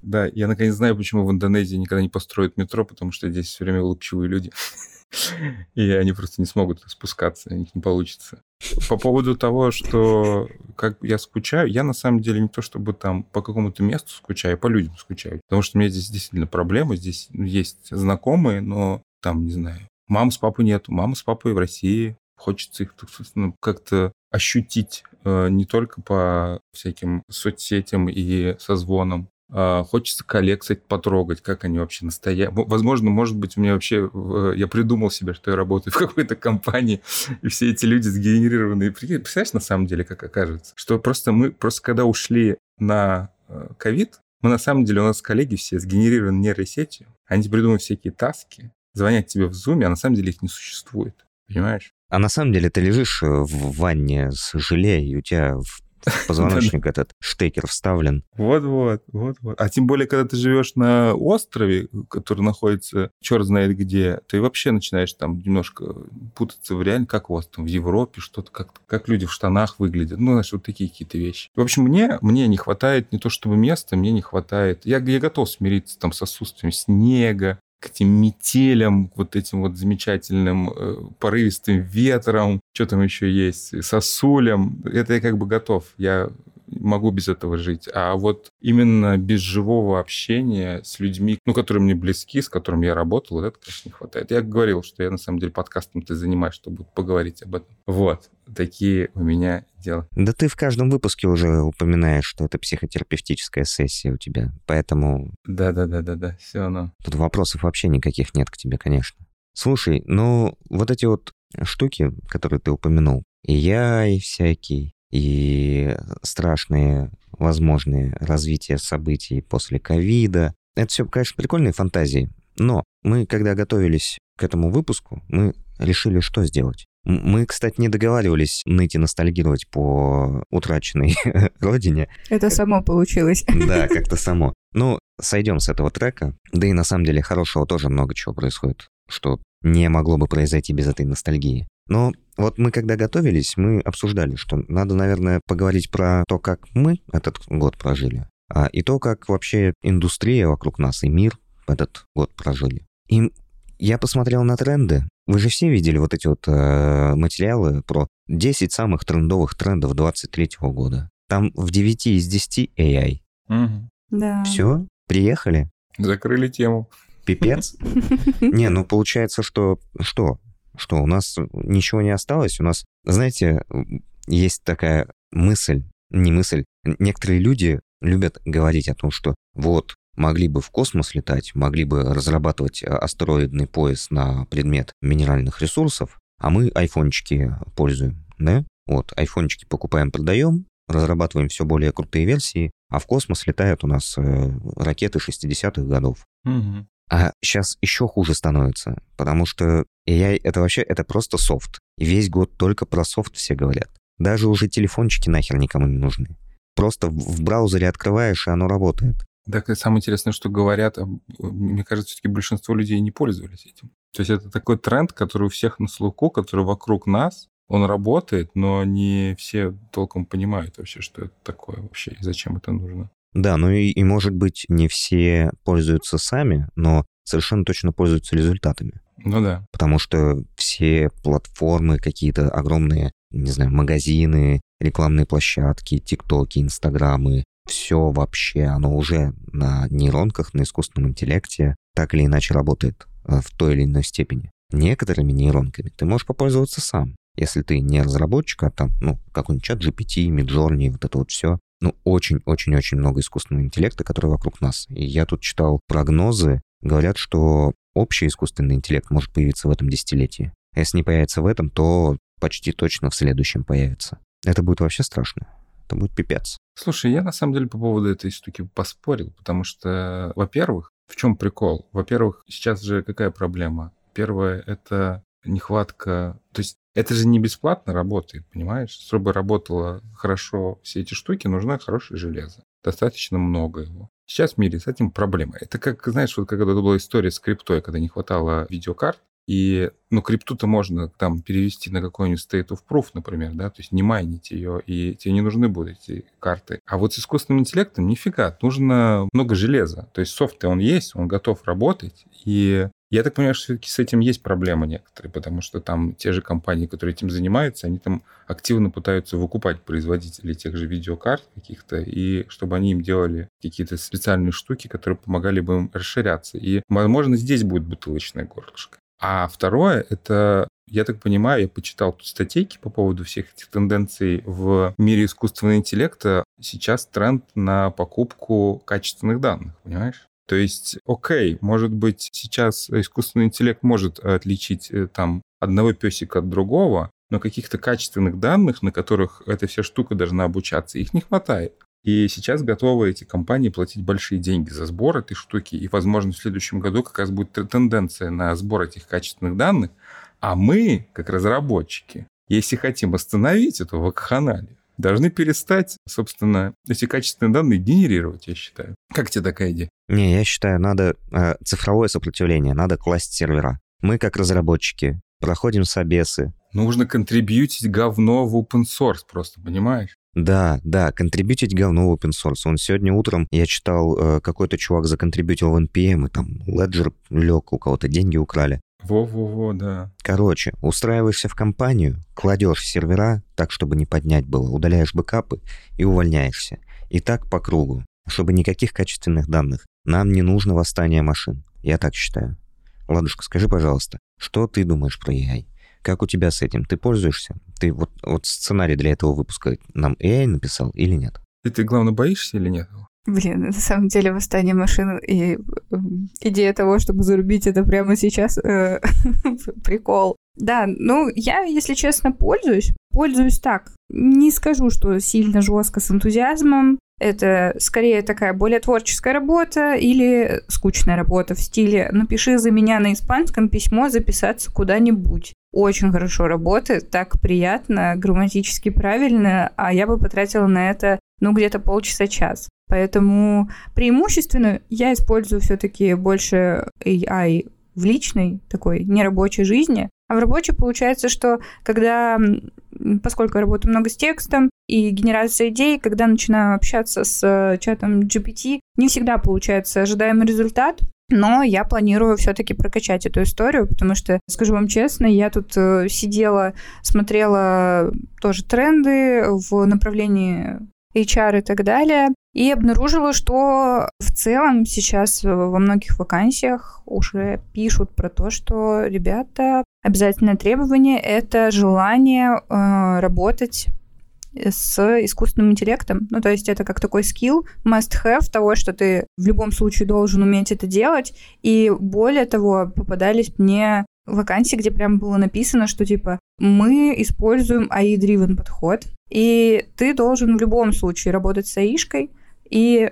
Да, я наконец знаю, почему в Индонезии никогда не построят метро, потому что здесь все время улыбчивые люди. И они просто не смогут спускаться, у них не получится. По поводу того, что как я скучаю, я на самом деле не то чтобы там по какому-то месту скучаю, по людям скучаю. Потому что у меня здесь действительно проблема, здесь есть знакомые, но там, не знаю, мамы с папой нету, мама с папой в России, хочется их ну, как-то ощутить э, не только по всяким соцсетям и созвонам, а, Хочется коллег, кстати, потрогать, как они вообще настоят. Возможно, может быть, у меня вообще... Я придумал себе, что я работаю в какой-то компании, и все эти люди сгенерированные. Представляешь, на самом деле, как окажется? Что просто мы, просто когда ушли на э, ковид, мы на самом деле, у нас коллеги все сгенерированы нейросетью, они придумывают всякие таски, звонят тебе в зуме, а на самом деле их не существует. Понимаешь? А на самом деле ты лежишь э, в ванне с желе, и у тебя в позвоночник этот штекер вставлен. Вот-вот, вот-вот. А тем более, когда ты живешь на острове, который находится черт знает где, ты вообще начинаешь там немножко путаться в реально, как у вас там в Европе, что-то как, как люди в штанах выглядят. Ну, знаешь, вот такие какие-то вещи. В общем, мне, мне не хватает не то чтобы места, мне не хватает... Я, я готов смириться там с отсутствием снега, к этим метелям, вот этим вот замечательным э, порывистым ветром, что там еще есть, сосулям. Это я как бы готов. Я могу без этого жить. А вот именно без живого общения с людьми, ну, которые мне близки, с которыми я работал, вот это, конечно, не хватает. Я говорил, что я на самом деле подкастом ты занимаюсь, чтобы поговорить об этом. Вот. Такие у меня дела. Да ты в каждом выпуске уже упоминаешь, что это психотерапевтическая сессия у тебя, поэтому... Да-да-да-да-да, все оно. Тут вопросов вообще никаких нет к тебе, конечно. Слушай, ну вот эти вот штуки, которые ты упомянул, и я, и всякий, и страшные возможные развития событий после ковида. Это все, конечно, прикольные фантазии. Но мы, когда готовились к этому выпуску, мы решили, что сделать. Мы, кстати, не договаривались ныть и ностальгировать по утраченной родине. Это само получилось. Да, как-то само. Ну, сойдем с этого трека. Да и на самом деле хорошего тоже много чего происходит, что не могло бы произойти без этой ностальгии. Но вот мы когда готовились, мы обсуждали, что надо, наверное, поговорить про то, как мы этот год прожили, а, и то, как вообще индустрия вокруг нас и мир этот год прожили. И я посмотрел на тренды. Вы же все видели вот эти вот э, материалы про 10 самых трендовых трендов 23 года. Там в 9 из 10 AI. Угу. Да. Все, приехали. Закрыли тему. Пипец. Не, ну получается, что что? Что у нас ничего не осталось? У нас, знаете, есть такая мысль, не мысль. Некоторые люди любят говорить о том, что вот могли бы в космос летать, могли бы разрабатывать астероидный пояс на предмет минеральных ресурсов, а мы айфончики пользуем, да? Вот, айфончики покупаем, продаем, разрабатываем все более крутые версии, а в космос летают у нас э, ракеты 60-х годов. Мгм. А сейчас еще хуже становится, потому что AI это вообще это просто софт. И весь год только про софт все говорят. Даже уже телефончики нахер никому не нужны. Просто в браузере открываешь, и оно работает. Так и самое интересное, что говорят, мне кажется, все-таки большинство людей не пользовались этим. То есть это такой тренд, который у всех на слуху, который вокруг нас, он работает, но не все толком понимают вообще, что это такое вообще и зачем это нужно. Да, ну и, и может быть не все пользуются сами, но совершенно точно пользуются результатами. Ну да. Потому что все платформы, какие-то огромные, не знаю, магазины, рекламные площадки, тиктоки, инстаграмы, все вообще, оно уже на нейронках, на искусственном интеллекте так или иначе работает э, в той или иной степени. Некоторыми нейронками ты можешь попользоваться сам. Если ты не разработчик, а там, ну, какой-нибудь чат GPT, Midjourney, вот это вот все. Ну, очень-очень-очень много искусственного интеллекта, который вокруг нас. И я тут читал прогнозы, говорят, что общий искусственный интеллект может появиться в этом десятилетии. А если не появится в этом, то почти точно в следующем появится. Это будет вообще страшно. Это будет пипец. Слушай, я на самом деле по поводу этой штуки поспорил, потому что, во-первых, в чем прикол? Во-первых, сейчас же какая проблема? Первое — это нехватка... То есть это же не бесплатно работает, понимаешь? Чтобы работало хорошо все эти штуки, нужно хорошее железо. Достаточно много его. Сейчас в мире с этим проблема. Это как, знаешь, вот когда была история с криптой, когда не хватало видеокарт, и, ну, крипту-то можно там перевести на какой-нибудь state of proof, например, да, то есть не майнить ее, и тебе не нужны будут эти карты. А вот с искусственным интеллектом нифига, нужно много железа. То есть софт он есть, он готов работать, и я так понимаю, что все-таки с этим есть проблемы некоторые, потому что там те же компании, которые этим занимаются, они там активно пытаются выкупать производителей тех же видеокарт каких-то, и чтобы они им делали какие-то специальные штуки, которые помогали бы им расширяться. И, возможно, здесь будет бутылочное горлышко. А второе, это я так понимаю, я почитал тут статейки по поводу всех этих тенденций в мире искусственного интеллекта. Сейчас тренд на покупку качественных данных, понимаешь? То есть, окей, может быть, сейчас искусственный интеллект может отличить э, там одного песика от другого, но каких-то качественных данных, на которых эта вся штука должна обучаться, их не хватает. И сейчас готовы эти компании платить большие деньги за сбор этой штуки. И, возможно, в следующем году как раз будет тенденция на сбор этих качественных данных. А мы, как разработчики, если хотим остановить эту вакханалию, должны перестать, собственно, эти качественные данные генерировать, я считаю. Как тебе такая идея? Не, я считаю, надо э, цифровое сопротивление, надо класть сервера. Мы, как разработчики, проходим собесы. Нужно контрибьютить говно в open source просто, понимаешь? Да, да, контрибьютить говно в open source. Он сегодня утром, я читал, э, какой-то чувак законтрибьютил в NPM, и там Ledger лег, у кого-то деньги украли. Во-во-во, да. Короче, устраиваешься в компанию, кладешь сервера так, чтобы не поднять было, удаляешь бэкапы и увольняешься. И так по кругу, чтобы никаких качественных данных. Нам не нужно восстание машин. Я так считаю. Ладушка, скажи, пожалуйста, что ты думаешь про AI? Как у тебя с этим? Ты пользуешься? Ты вот, вот сценарий для этого выпуска нам AI написал или нет? И ты, главное, боишься или нет? Блин, на самом деле восстание машин и э, идея того, чтобы зарубить это прямо сейчас, э, прикол. Да, ну, я, если честно, пользуюсь. Пользуюсь так. Не скажу, что сильно жестко с энтузиазмом. Это скорее такая более творческая работа или скучная работа в стиле «напиши за меня на испанском письмо, записаться куда-нибудь». Очень хорошо работает, так приятно, грамматически правильно, а я бы потратила на это, ну, где-то полчаса-час. Поэтому преимущественно я использую все-таки больше AI в личной такой нерабочей жизни. А в рабочей получается, что когда, поскольку я работаю много с текстом и генерацией идей, когда начинаю общаться с э, чатом GPT, не всегда получается ожидаемый результат, но я планирую все-таки прокачать эту историю, потому что, скажу вам честно, я тут э, сидела, смотрела тоже тренды в направлении HR и так далее, и обнаружила, что в целом сейчас во многих вакансиях уже пишут про то, что, ребята, обязательное требование — это желание э, работать с искусственным интеллектом. Ну, то есть это как такой скилл, must-have того, что ты в любом случае должен уметь это делать. И более того, попадались мне вакансии, где прям было написано, что типа мы используем AI-driven подход, и ты должен в любом случае работать с AI-шкой, и,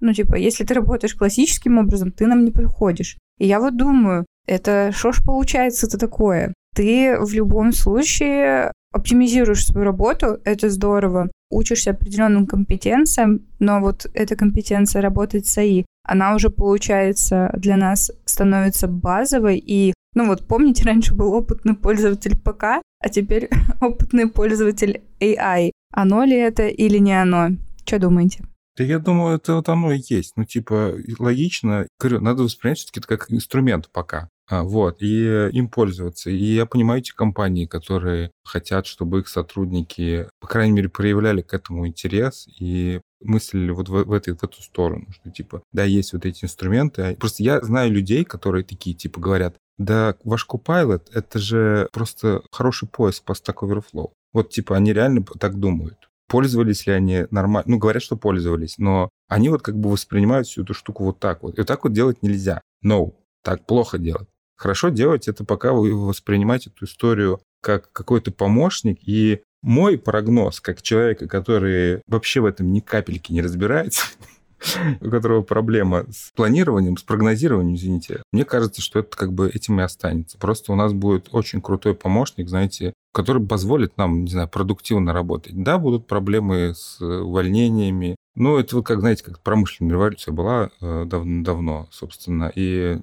ну, типа, если ты работаешь классическим образом, ты нам не подходишь. И я вот думаю, это что ж получается-то такое? Ты в любом случае оптимизируешь свою работу, это здорово, учишься определенным компетенциям, но вот эта компетенция работать с АИ, она уже, получается, для нас становится базовой, и, ну вот, помните, раньше был опытный пользователь ПК, а теперь опытный пользователь AI. Оно ли это или не оно? Что думаете? Да я думаю, это вот оно и есть. Ну, типа, логично. Говорю, надо воспринять все-таки это как инструмент пока. А, вот, и им пользоваться. И я понимаю эти компании, которые хотят, чтобы их сотрудники, по крайней мере, проявляли к этому интерес и мыслили вот в, в, этой, в эту сторону, что типа, да, есть вот эти инструменты. Просто я знаю людей, которые такие, типа, говорят, да, ваш Copilot — это же просто хороший поиск по Stack Overflow. Вот, типа, они реально так думают. Пользовались ли они нормально? Ну, говорят, что пользовались, но они вот как бы воспринимают всю эту штуку вот так вот. И вот так вот делать нельзя. No, так плохо делать. Хорошо делать это, пока вы воспринимаете эту историю как какой-то помощник. И мой прогноз, как человека, который вообще в этом ни капельки не разбирается, у которого проблема с планированием, с прогнозированием, извините, мне кажется, что это как бы этим и останется. Просто у нас будет очень крутой помощник, знаете, который позволит нам, не знаю, продуктивно работать. Да, будут проблемы с увольнениями, ну, это вот как, знаете, как промышленная революция была э, дав- давно, собственно, и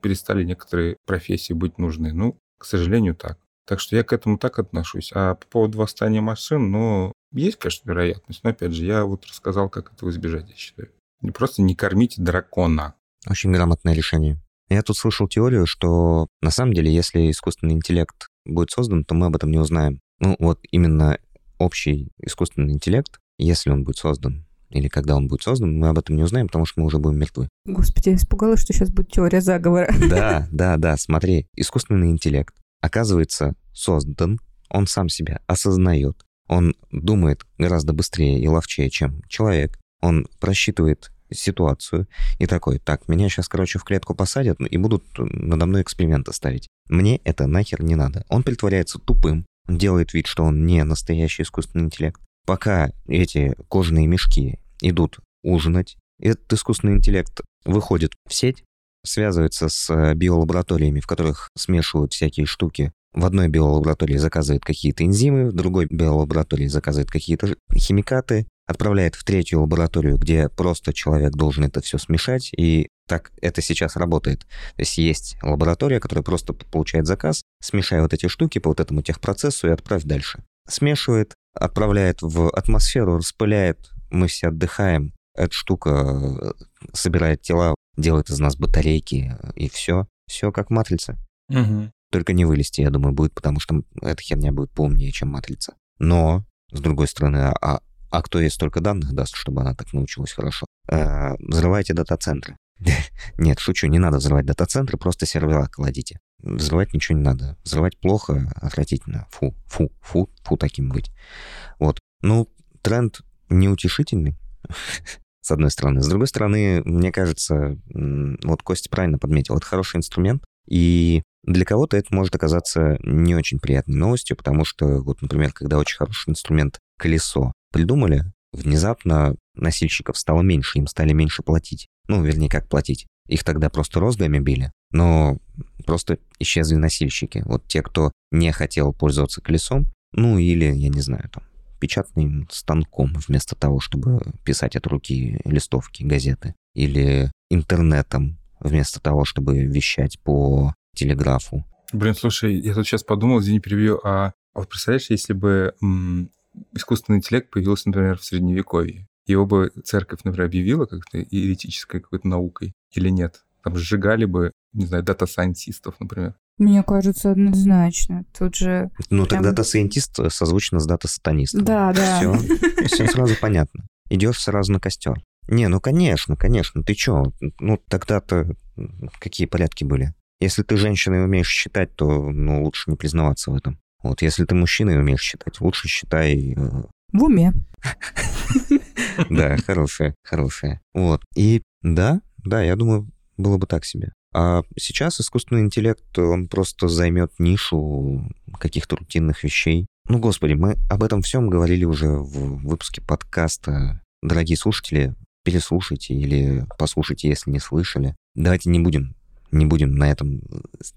перестали некоторые профессии быть нужны. Ну, к сожалению, так. Так что я к этому так отношусь. А по поводу восстания машин, ну, есть, конечно, вероятность. Но, опять же, я вот рассказал, как этого избежать, я считаю. Просто не кормите дракона. Очень грамотное решение. Я тут слышал теорию, что на самом деле, если искусственный интеллект будет создан, то мы об этом не узнаем. Ну, вот именно общий искусственный интеллект, если он будет создан, или когда он будет создан, мы об этом не узнаем, потому что мы уже будем мертвы. Господи, я испугалась, что сейчас будет теория заговора. Да, да, да, смотри, искусственный интеллект оказывается создан, он сам себя осознает, он думает гораздо быстрее и ловчее, чем человек, он просчитывает ситуацию и такой, так, меня сейчас, короче, в клетку посадят и будут надо мной эксперименты ставить. Мне это нахер не надо. Он притворяется тупым, делает вид, что он не настоящий искусственный интеллект. Пока эти кожаные мешки идут ужинать. Этот искусственный интеллект выходит в сеть, связывается с э, биолабораториями, в которых смешивают всякие штуки. В одной биолаборатории заказывает какие-то энзимы, в другой биолаборатории заказывает какие-то химикаты, отправляет в третью лабораторию, где просто человек должен это все смешать, и так это сейчас работает. То есть есть лаборатория, которая просто получает заказ, смешай вот эти штуки по вот этому техпроцессу и отправь дальше. Смешивает, отправляет в атмосферу, распыляет, мы все отдыхаем. Эта штука э, собирает тела, делает из нас батарейки, и все. Все как матрица. Угу. Только не вылезти, я думаю, будет, потому что эта херня будет поумнее, чем матрица. Но, с другой стороны, а, а, кто ей столько данных даст, чтобы она так научилась хорошо? А, взрывайте дата-центры. Нет, шучу, не надо взрывать дата-центры, просто сервера кладите. Взрывать ничего не надо. Взрывать плохо, отвратительно. Фу, фу, фу, фу таким быть. Вот. Ну, тренд неутешительный, с одной стороны. С другой стороны, мне кажется, вот Костя правильно подметил, это хороший инструмент, и для кого-то это может оказаться не очень приятной новостью, потому что, вот, например, когда очень хороший инструмент колесо придумали, внезапно носильщиков стало меньше, им стали меньше платить. Ну, вернее, как платить. Их тогда просто розгами били, но просто исчезли носильщики. Вот те, кто не хотел пользоваться колесом, ну или, я не знаю, там, печатным станком вместо того, чтобы писать от руки листовки, газеты. Или интернетом вместо того, чтобы вещать по телеграфу. Блин, слушай, я тут сейчас подумал, извини, перебью, а, а вот представляешь, если бы м, искусственный интеллект появился, например, в Средневековье, его бы церковь, например, объявила как-то еретической какой-то наукой или нет? Там сжигали бы, не знаю, дата-сайентистов, например. Мне кажется, однозначно. Тут же... Ну, прям... тогда data scientist созвучно с data сатанистом. Да, да. Все, все сразу понятно. Идешь сразу на костер. Не, ну, конечно, конечно. Ты чё? Ну, тогда-то какие порядки были? Если ты женщина и умеешь считать, то ну, лучше не признаваться в этом. Вот, если ты мужчина и умеешь считать, лучше считай э, В уме. Да, хорошая, хорошая. Вот. И да, да, я думаю, было бы так себе. А сейчас искусственный интеллект, он просто займет нишу каких-то рутинных вещей. Ну, господи, мы об этом всем говорили уже в выпуске подкаста. Дорогие слушатели, переслушайте или послушайте, если не слышали. Давайте не будем, не будем на этом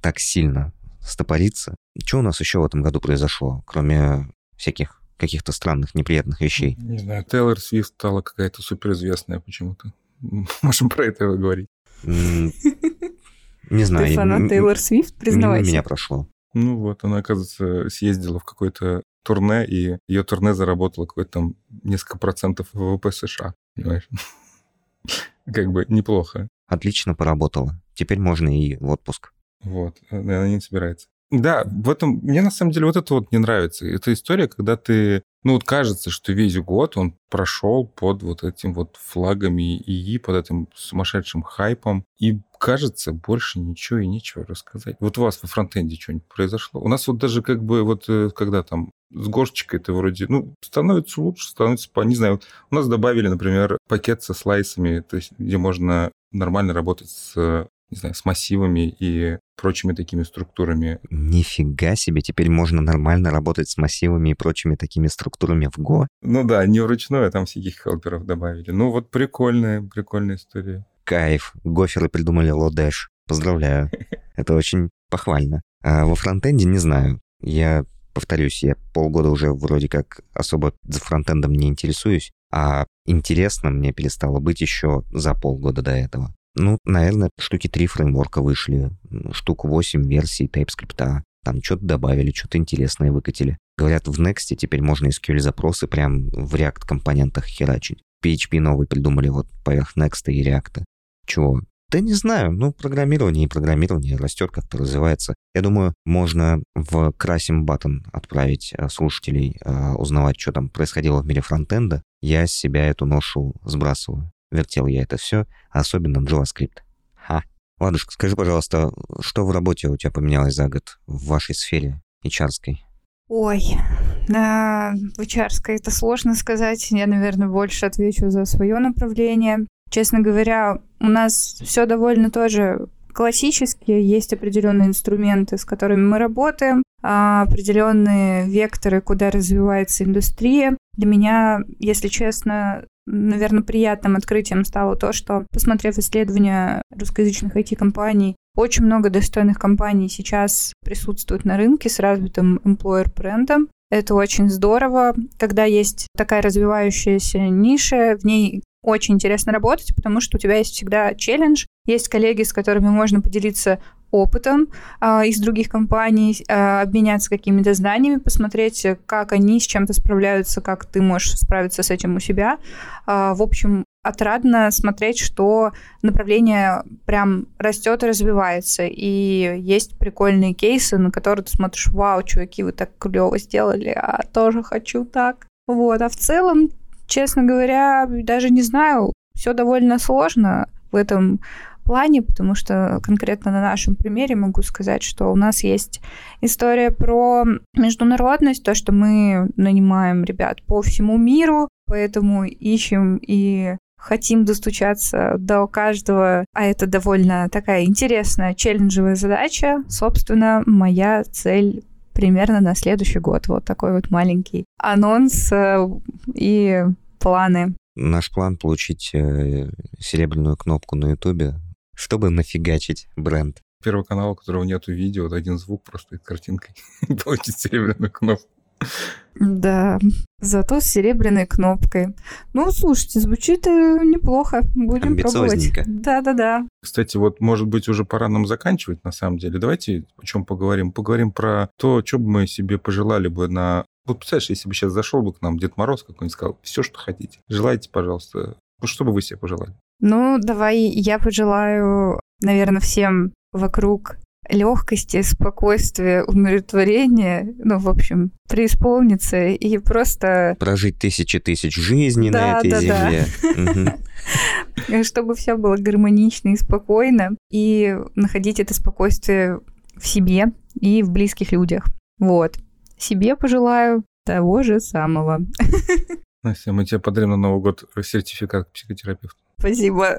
так сильно стопориться. Что у нас еще в этом году произошло, кроме всяких каких-то странных, неприятных вещей? Не знаю, Тейлор Свифт стала какая-то суперизвестная почему-то. Можем про это говорить. Не знаю. Ты фанат Тейлор Свифт, признавайся. меня прошло. Ну вот, она, оказывается, съездила в какое-то турне, и ее турне заработало какое-то там несколько процентов ВВП США, понимаешь? Как бы неплохо. Отлично поработала. Теперь можно и в отпуск. Вот, она не собирается. Да, в этом мне на самом деле вот это вот не нравится. Это история, когда ты, ну вот кажется, что весь год он прошел под вот этим вот флагами ИИ, под этим сумасшедшим хайпом. И кажется, больше ничего и нечего рассказать. Вот у вас во фронтенде что-нибудь произошло? У нас вот даже как бы вот э, когда там с горшечкой это вроде, ну, становится лучше, становится, по, не знаю, у нас добавили, например, пакет со slice ами, то есть где можно нормально работать с не знаю, с массивами и прочими такими структурами. Нифига себе, теперь можно нормально работать с массивами и прочими такими структурами в Go. Ну да, не вручную, а там всяких helper ов добавили. Ну вот прикольная, прикольная история. Кайф. Gopher ы придумали Lodash. Поздравляю. Это очень похвально. А во фронтенде не знаю. Я повторюсь, я полгода уже вроде как особо за фронтендом не интересуюсь, а интересно мне перестало быть еще за полгода до этого. Ну, наверное, штуки три фреймворка вышли, штук 8 версий TypeScript. Там что-то добавили, что-то интересное выкатили. Говорят, в Next теперь можно SQL-запросы прям в React-компонентах херачить. PHP новый придумали вот поверх Next и React. Чего? Да не знаю, ну, программирование и программирование растет, как-то развивается. Я думаю, можно в Красим Button отправить э, слушателей, э, узнавать, что там происходило в мире фронтенда. Я с себя эту ношу сбрасываю. Вертел я это все, особенно JavaScript. Ха. Ладушка, скажи, пожалуйста, что в работе у тебя поменялось за год в вашей сфере hr Ой, на hr это сложно сказать. Я, наверное, больше отвечу за свое направление. Честно говоря, у нас все довольно тоже классические, есть определенные инструменты, с которыми мы работаем, а определенные векторы, куда развивается индустрия. Для меня, если честно, наверное, приятным открытием стало то, что, посмотрев исследования русскоязычных IT-компаний, очень много достойных компаний сейчас присутствуют на рынке с развитым employer-брендом. Это очень здорово, когда есть такая развивающаяся ниша, в ней очень интересно работать, потому что у тебя есть всегда челлендж, есть коллеги, с которыми можно поделиться опытом э, из других компаний, э, обменяться какими-то знаниями, посмотреть, как они с чем-то справляются, как ты можешь справиться с этим у себя. Э, в общем, отрадно смотреть, что направление прям растет и развивается. И есть прикольные кейсы, на которые ты смотришь, вау, чуваки, вы так клево сделали, а тоже хочу так. Вот, а в целом, честно говоря, даже не знаю, все довольно сложно в этом плане, потому что конкретно на нашем примере могу сказать, что у нас есть история про международность, то, что мы нанимаем ребят по всему миру, поэтому ищем и хотим достучаться до каждого, а это довольно такая интересная, челленджевая задача. Собственно, моя цель примерно на следующий год. Вот такой вот маленький анонс э, и планы. Наш план получить э, серебряную кнопку на Ютубе чтобы нафигачить бренд. Первый канал, у которого нету видео, вот один звук просто картинкой. Получить серебряную кнопку. Да, зато с серебряной кнопкой. Ну, слушайте, звучит э, неплохо. Будем пробовать. Да-да-да. Кстати, вот, может быть, уже пора нам заканчивать, на самом деле. Давайте о чем поговорим. Поговорим про то, что бы мы себе пожелали бы на... Вот, представляешь, если бы сейчас зашел бы к нам Дед Мороз какой-нибудь, сказал, все, что хотите. Желайте, пожалуйста. Ну, что бы вы себе пожелали? Ну, давай я пожелаю, наверное, всем вокруг легкости, спокойствия, умиротворения, ну, в общем, преисполниться и просто... Прожить тысячи тысяч жизней да, на этой да, земле. Да. Чтобы все было гармонично и спокойно, и находить это спокойствие в себе и в близких людях. Вот. Себе пожелаю Того же самого. Настя, мы тебе подарим на Новый год сертификат к психотерапевту. Спасибо.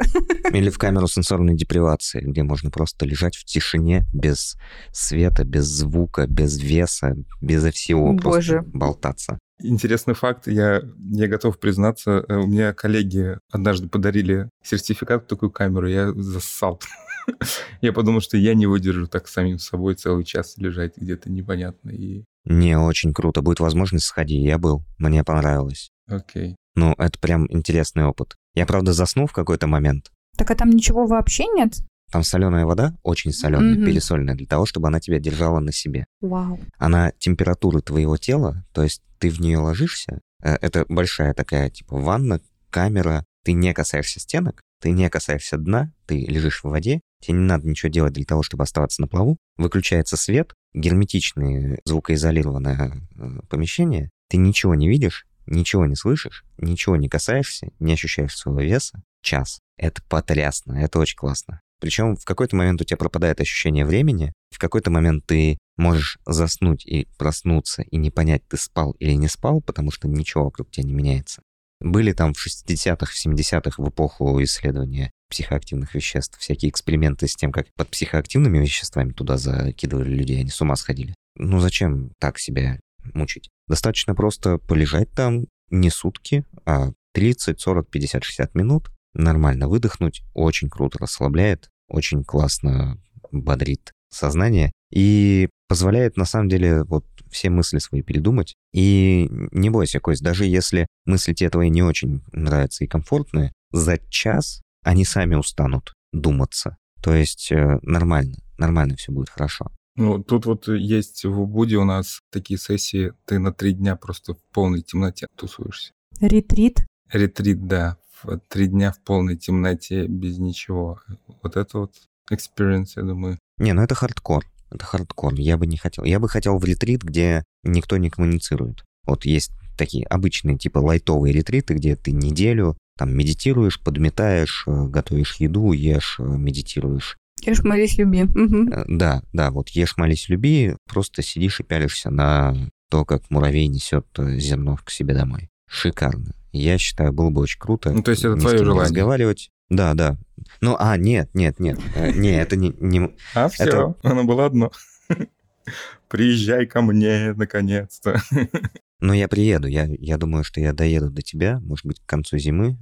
Или в камеру сенсорной депривации, где можно просто лежать в тишине, без света, без звука, без веса, безо всего, Боже. просто болтаться. Интересный факт, я, я готов признаться, э, у меня коллеги однажды подарили сертификат в такую камеру, я зассал. Я подумал, что я не выдержу так самим собой целый час лежать где-то непонятно. И Не, очень круто. Будет возможность, сходи. Я был. Мне понравилось. окей. Ну, это прям интересный опыт. Я, правда, заснул в какой-то момент. Так а там ничего вообще нет? Там соленая вода, очень соленая, Мгм. пересоленная, для того, чтобы она тебя держала на себе. Вау. Она температуры твоего тела, то есть ты в нее ложишься, э, это большая такая, типа, ванна, камера, ты не касаешься стенок, ты не касаешься дна, ты лежишь в воде, тебе не надо ничего делать для того, чтобы оставаться на плаву, выключается свет, герметичное, звукоизолированное э, помещение, ты ничего не видишь, ничего не слышишь, ничего не касаешься, не ощущаешь своего веса, час. Это потрясно, это очень классно. Причем в какой-то момент у тебя пропадает ощущение времени, в какой-то момент ты можешь заснуть и проснуться и не понять, ты спал или не спал, потому что ничего вокруг тебя не меняется. Были там в 60-х, в 70-х, в эпоху исследования психоактивных веществ, всякие эксперименты с тем, как под психоактивными веществами туда закидывали людей, они с ума сходили. Ну зачем так себя мучить? Достаточно просто полежать там не сутки, а 30, 40, 50, 60 минут, нормально выдохнуть, очень круто расслабляет, очень классно бодрит сознание и позволяет на самом деле вот все мысли свои передумать. И не бойся, Кость, даже если мысли тебе твои не очень нравятся и комфортные, за час они сами устанут думаться. То есть э, нормально, нормально все будет хорошо. Ну, тут вот есть в Убуде у нас такие сессии, ты на три дня просто в полной темноте тусуешься. Ретрит. Ретрит, да, в три дня в полной темноте, без ничего. Вот это вот experience, я думаю. Не, ну это хардкор. Это хардкор. Я бы не хотел. Я бы хотел в ретрит, где никто не коммуницирует. Вот есть такие обычные, типа лайтовые ретриты, где ты неделю там медитируешь, подметаешь, э, готовишь еду, ешь, э, медитируешь. Ешь, молись, люби. Э, Да, да, вот ешь, молись, люби, просто сидишь и пялишься на то, как муравей несет э, зерно к себе домой. Шикарно. Я считаю, было бы очень круто. Ну, то есть это твое желание? Разговаривать. Да, да. Ну, а, нет, нет, нет. Э, Не, это не, не, А, все, Это- оно было одно. Приезжай ко мне, наконец-то. Но я приеду. Я, я думаю, что я доеду до тебя, может быть, к концу зимы,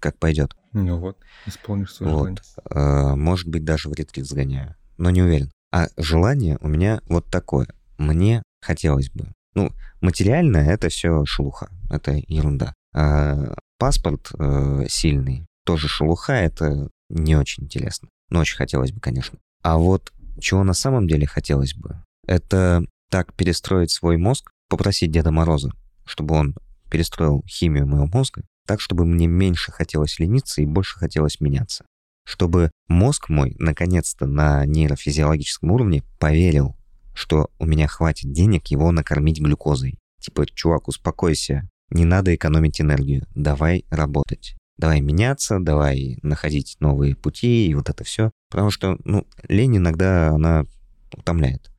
как пойдет. Ну вот, исполнишь свое Вот. желание. Э, может быть, даже в ретрит сгоняю. Но не уверен. А желание у меня вот такое. Мне хотелось бы. Ну, материально это все шелуха. Это ерунда. А паспорт э, сильный, тоже шелуха, это не очень интересно. Но очень хотелось бы, конечно. А вот чего на самом деле хотелось бы, это так перестроить свой мозг, попросить Деда Мороза, чтобы он перестроил химию моего мозга, так, чтобы мне меньше хотелось лениться и больше хотелось меняться. Чтобы мозг мой, наконец-то, на нейрофизиологическом уровне поверил, что у меня хватит денег его накормить глюкозой. Типа, чувак, успокойся, не надо экономить энергию, давай работать. Давай меняться, давай находить новые пути и вот это все. Потому что, ну, лень иногда, она утомляет.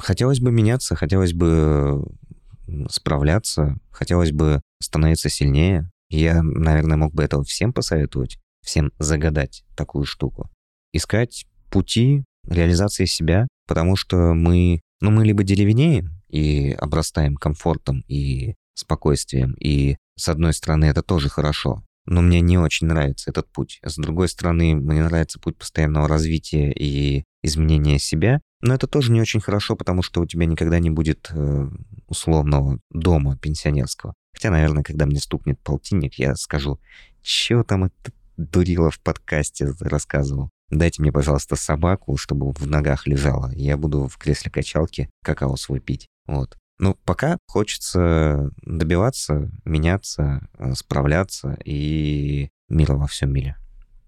Хотелось бы меняться, хотелось бы справляться, хотелось бы становиться сильнее. Я, наверное, мог бы этого всем посоветовать, всем загадать такую штуку. Искать пути реализации себя, потому что мы, ну, мы либо деревенеем и обрастаем комфортом и спокойствием, и с одной стороны это тоже хорошо, но мне не очень нравится этот путь. С другой стороны, мне нравится путь постоянного развития и изменения себя, но это тоже не очень хорошо, потому что у тебя никогда не будет э, условного дома пенсионерского. Хотя, наверное, когда мне стукнет полтинник, я скажу, чё там это дурила в подкасте рассказывал. Дайте мне, пожалуйста, собаку, чтобы в ногах лежала. Я буду в кресле качалки какао свой пить. Вот. Но пока хочется добиваться, меняться, э, справляться и мира во всем мире.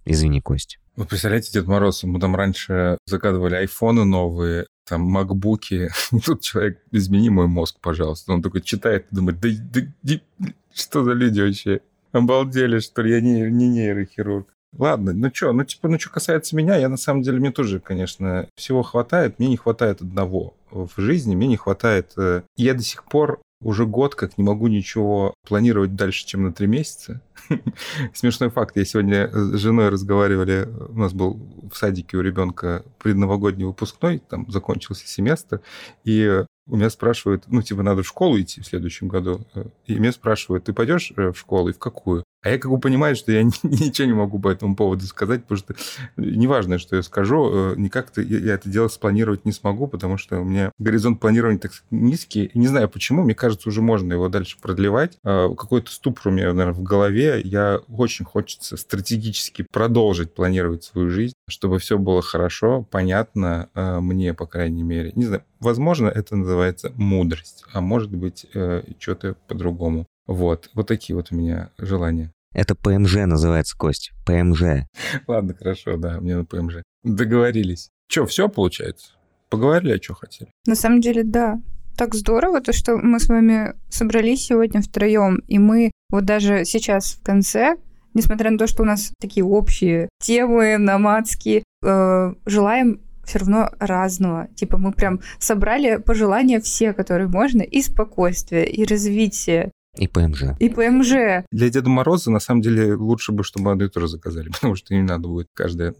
Извини, Кость. Вот представляете, Дед Мороз, мы там раньше заказывали айфоны новые, там макбуки. Тут человек, измени мой мозг, пожалуйста. Он такой читает думает, да, да, да, что за люди вообще? Обалдели, что ли? Я не, не нейрохирург. Ладно, ну что, ну типа, ну что касается меня, я на самом деле, мне тоже, конечно, всего хватает, мне не хватает одного в жизни, мне не хватает... э, Я до сих пор уже год как не могу ничего планировать дальше, чем на три месяца. Смешной факт. Я сегодня с женой разговаривали. У нас был в садике у ребенка предновогодний выпускной, там закончился семестр, и у меня спрашивают, ну, типа, надо в школу идти в следующем году. И меня спрашивают, ты пойдешь э, в школу и в какую? А я как бы понимаю, что я ничего не могу по этому поводу сказать, потому что неважно, что я скажу, э, никак-то я это дело спланировать не смогу, потому что у меня горизонт планирования так низкий. Не знаю почему, мне кажется, уже можно его дальше продлевать. А, какой-то ступор у меня, наверное, в голове. Я очень хочется стратегически продолжить планировать свою жизнь, чтобы все было хорошо, понятно э, мне, по крайней мере. Не знаю, возможно, это называется мудрость, а может быть, э, что-то по-другому. Вот, вот такие вот у меня желания. Это ПМЖ называется, Кость. ПМЖ. Ладно, хорошо, да, мне на ПМЖ. Договорились. Че, все получается? Поговорили, о чем хотели? На самом деле, да. Так здорово, то, что мы с вами собрались сегодня втроем, и мы вот даже сейчас в конце, несмотря на то, что у нас такие общие темы намадские, э, желаем все равно разного. Типа мы прям собрали пожелания все, которые можно, и спокойствия, и развития, и ПМЖ. И ПМЖ. Для Деда Мороза, на самом деле, лучше бы, чтобы одно и то же заказали, потому что не надо будет каждое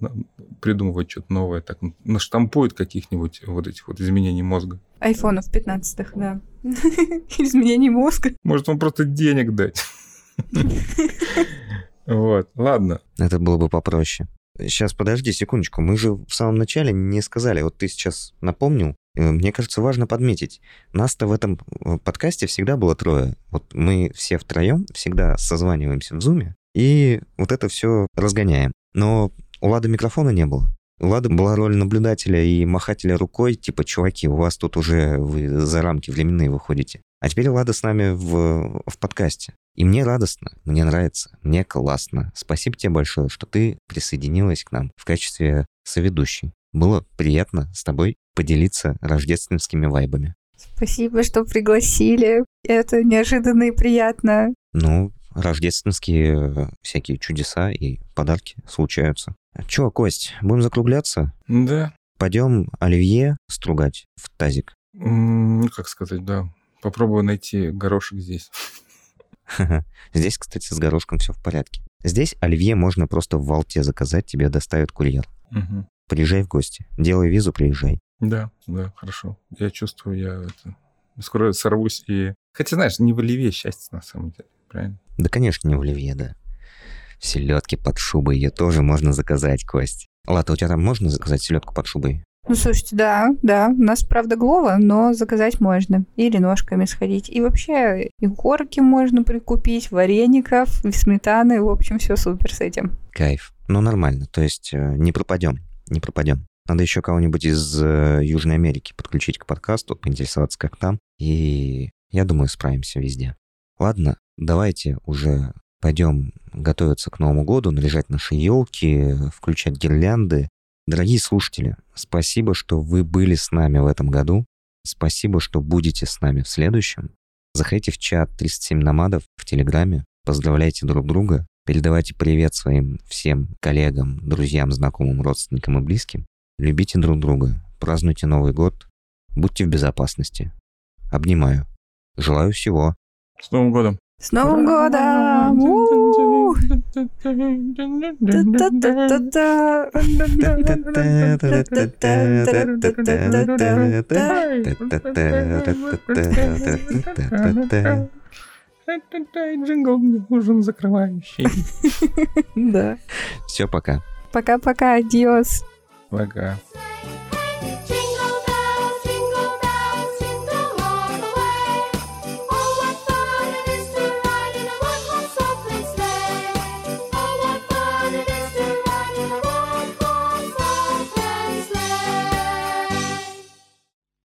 придумывать что-то новое, так наштампует каких-нибудь вот этих вот изменений мозга. Айфонов 15-х, да. Изменений мозга. Может, вам просто денег дать. Вот, ладно. Это было бы попроще. Сейчас, подожди секундочку. Мы же в самом начале не сказали. Вот ты сейчас напомнил. Э, мне кажется, важно подметить. Нас-то в этом э, подкасте всегда было трое. Вот мы все втроем всегда созваниваемся в зуме и вот это все разгоняем. Но у Лады микрофона не было. У Лады была роль наблюдателя и махателя рукой, типа, чуваки, у вас тут уже вы за рамки временные выходите. А теперь Лада с нами в, в подкасте. И мне радостно, мне нравится, мне классно. Спасибо тебе большое, что ты присоединилась к нам в качестве соведущей. Было приятно с тобой поделиться рождественскими вайбами. Спасибо, что пригласили. Это неожиданно и приятно. Ну, рождественские э, всякие чудеса и подарки случаются. Чё, Кость, будем закругляться? Да. Пойдем оливье стругать в тазик. Ну, как сказать, да. Попробую найти горошек здесь. Здесь, кстати, с горошком все в порядке. Здесь оливье можно просто в Волте заказать, тебе доставят курьер. Угу. Приезжай в гости. Делай визу, приезжай. Да, да, хорошо. Я чувствую, я это, скоро сорвусь и... Хотя, знаешь, не в оливье счастье, на самом деле, правильно? Да, конечно, не в оливье, да. Селедки под шубой ее тоже можно заказать, Кость. Ладно, у тебя там можно заказать селедку под шубой? Ну, слушайте, да, да, у нас, правда, глова, но заказать можно. Или ножками сходить. И вообще, и горки можно прикупить, вареников, и сметаны, в общем, все супер с этим. Кайф. Ну, нормально, то есть э, не пропадем, не пропадем. Надо еще кого-нибудь из э, Южной Америки подключить к подкасту, поинтересоваться, как там. И я думаю, справимся везде. Ладно, давайте уже пойдем готовиться к Новому году, наряжать наши елки, включать гирлянды, Дорогие слушатели, спасибо, что вы были с нами в этом году. Спасибо, что будете с нами в следующем. Заходите в чат 37 намадов в Телеграме, поздравляйте друг друга, передавайте привет своим всем коллегам, друзьям, знакомым, родственникам и близким. Любите друг друга, празднуйте Новый год, будьте в безопасности. Обнимаю. Желаю всего. С Новым годом! С Новым годом! Джингл мне нужен закрывающий. Да. Все, пока. Пока-пока, адиос. Пока.